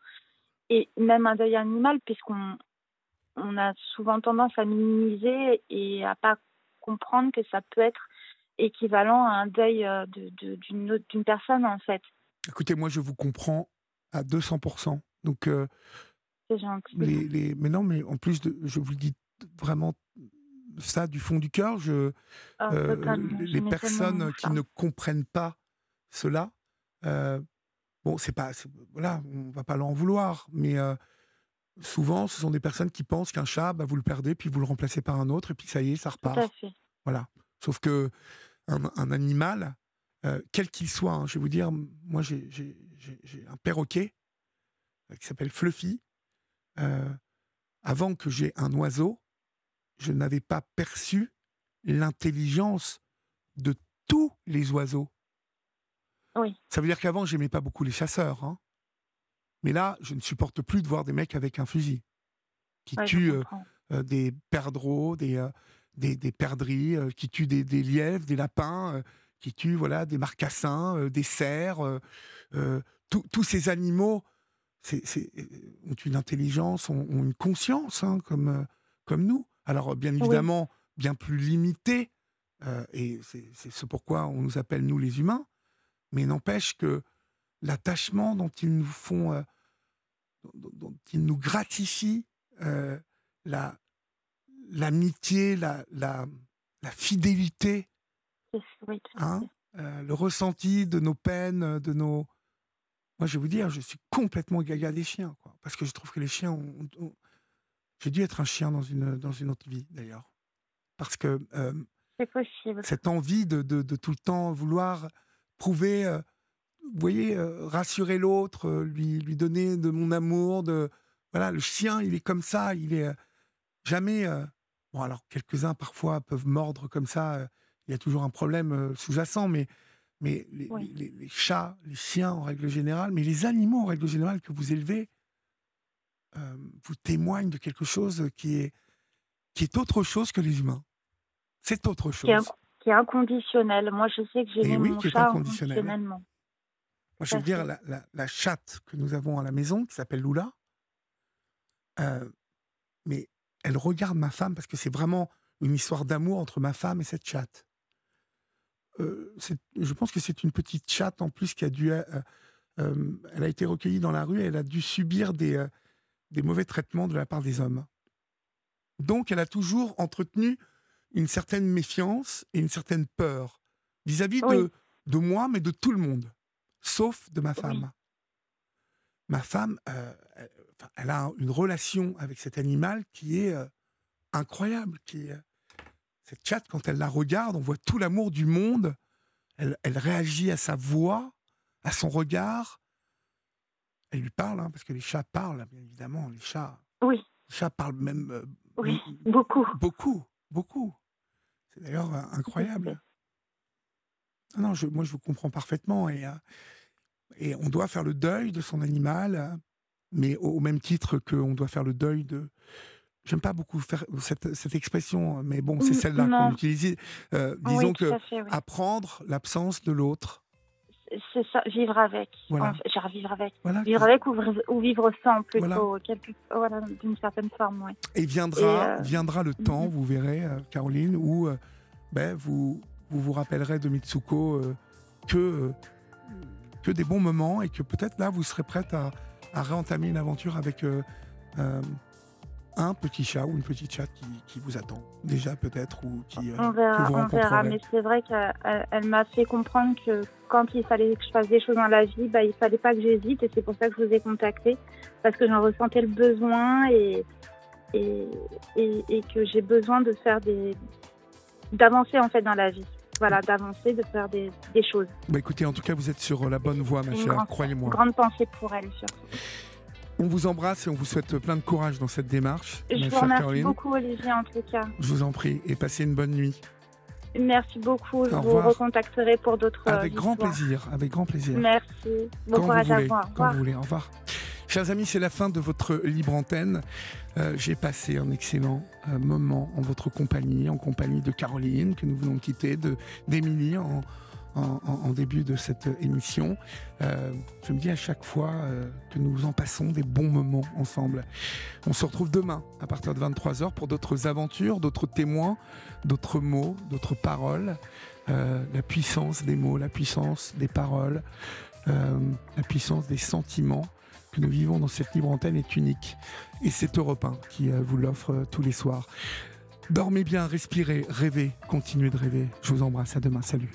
Et même un deuil animal, puisqu'on on a souvent tendance à minimiser et à pas comprendre que ça peut être équivalent à un deuil euh, de- de- d'une personne, en fait. Écoutez, moi, je vous comprends à 200%. Donc, euh, les, les- mais non, mais en plus, de, je vous le dis vraiment ça du fond du cœur. Je, Ah, euh, les Je personnes qui ne comprennent pas cela, euh, bon, c'est pas, voilà, on va pas leur en vouloir, mais souvent, ce sont des personnes qui pensent qu'un chat, bah, vous le perdez, puis vous le remplacez par un autre, et puis ça y est, ça Tout à repart. fait. Voilà. Sauf que un, un animal, euh, quel qu'il soit, hein, je vais vous dire, moi j'ai un perroquet euh, qui s'appelle Fluffy. Euh, avant que j'ai un oiseau, je n'avais pas perçu l'intelligence de tous les oiseaux. Oui. Ça veut dire qu'avant, j'aimais pas beaucoup les chasseurs. hein. Mais là, je ne supporte plus de voir des mecs avec un fusil qui Ouais, tuent euh, euh, des perdreaux, des, euh, des, des perdrix, qui tuent des, des lièvres, des lapins, qui tuent voilà, des marcassins, des cerfs. tous- ces animaux ont une intelligence, ont, ont une conscience, hein, comme, comme nous. Alors, bien évidemment, bien plus limitée, euh, et c'est ce pourquoi on nous appelle, nous, les humains, mais n'empêche que l'attachement dont ils nous font, euh, dont, dont ils nous gratifient, euh, la, l'amitié, la, la, la fidélité, hein, euh, le ressenti de nos peines, de nos. Moi, je vais vous dire, je suis complètement gaga des chiens, quoi, parce que je trouve que les chiens ont. ont- J'ai dû être un chien dans une, dans une autre vie, d'ailleurs. Parce que euh, C'est possible. cette envie de, de, de tout le temps vouloir prouver, vous voyez, euh, rassurer l'autre, euh, lui, lui donner de mon amour, de voilà, le chien, il est comme ça, il est euh, jamais. bon, alors quelques-uns parfois peuvent mordre comme ça. il y a toujours un problème sous-jacent, mais mais les, Oui. les- les- les chats, les chiens en règle générale, mais les animaux en règle générale que vous élevez, vous témoignent de quelque chose qui est qui est autre chose que les humains. C'est autre chose. Qui est, inc- qui est inconditionnel. Moi, je sais que j'ai oui, mon chat inconditionnel. inconditionnellement. Moi, je veux dire, la, la- la chatte que nous avons à la maison, qui s'appelle Lula, euh, mais elle regarde ma femme parce que c'est vraiment une histoire d'amour entre ma femme et cette chatte. Euh, je pense que c'est une petite chatte en plus qui a dû. euh, elle a été recueillie dans la rue et elle a dû subir des, des mauvais traitements de la part des hommes. Donc, elle a toujours entretenu une certaine méfiance et une certaine peur vis-à-vis Oui. de, de moi, mais de tout le monde, sauf de ma femme. Ma femme, euh, elle, a une relation avec cet animal qui est euh, incroyable. Qui est, euh, cette chatte, quand elle la regarde, on voit tout l'amour du monde. Elle, elle réagit à sa voix, à son regard. Elle lui parle, hein, parce que les chats parlent, bien évidemment. Les chats, Oui, les chats parlent même euh, oui, beaucoup. beaucoup, beaucoup. C'est d'ailleurs incroyable. Ah non, je, moi je vous comprends parfaitement et, euh, et on doit faire le deuil de son animal, euh, mais au, au même titre qu'on doit faire le deuil de. J'aime pas beaucoup faire cette, cette expression, mais bon, c'est Mm, celle-là qu'on utilise. Euh, disons oui, que fait, oui. apprendre l'absence de l'autre. C'est- ça, vivre avec. Voilà. Genre vivre avec. Voilà. Vivre avec ou, vivre- ou vivre sans, plutôt. Voilà. quelque- voilà, d'une certaine forme, oui. Et viendra, Et, euh, viendra le temps, mhm. vous verrez, Caroline, où ben, vous, vous vous rappellerez de Mitsuko euh, que, euh, que des bons moments et que peut-être là, vous serez prête à, à réentamer une aventure avec euh, un petit chat ou une petite chatte qui, qui vous attend déjà peut-être ou qui, euh, On que verra, vous on verra. Mais c'est vrai qu'elle elle- elle m'a fait comprendre que quand il fallait que je fasse des choses dans la vie, bah, il fallait pas que j'hésite. Et c'est pour ça que je vous ai contacté. Parce que j'en ressentais le besoin et, et, et, et que j'ai besoin de faire des. d'avancer en fait dans la vie. Voilà, d'avancer, de faire des, des choses. Bah, écoutez, en tout cas, vous êtes sur la bonne voie, ma chère, croyez-moi. Grande pensée pour elle, surtout. On vous embrasse et on vous souhaite plein de courage dans cette démarche, Je ma vous remercie Caroline. beaucoup, Olivier, en tout cas. Je vous en prie et passez une bonne nuit. Merci beaucoup. Je vous recontacterai pour d'autres. euh, Avec grand plaisir, avec grand plaisir. Merci. Bon quand courage à vous. Quand vous voulez. Au revoir. Chers amis, c'est la fin de votre libre antenne. Euh, J'ai passé un excellent euh, moment en votre compagnie, en compagnie de Caroline, que nous venons de quitter, de- d'Émilie, en, en, début de cette émission. Euh, je me dis à chaque fois que nous en passons des bons moments ensemble. On se retrouve demain à partir de 23h pour d'autres aventures, d'autres témoins, d'autres mots, d'autres paroles. La puissance des mots, la puissance des paroles, la puissance des sentiments que nous vivons dans cette libre antenne est unique. Et c'est Europe 1 qui vous l'offre tous les soirs. Dormez bien, respirez, rêvez, continuez de rêver. Je vous embrasse, à demain, salut.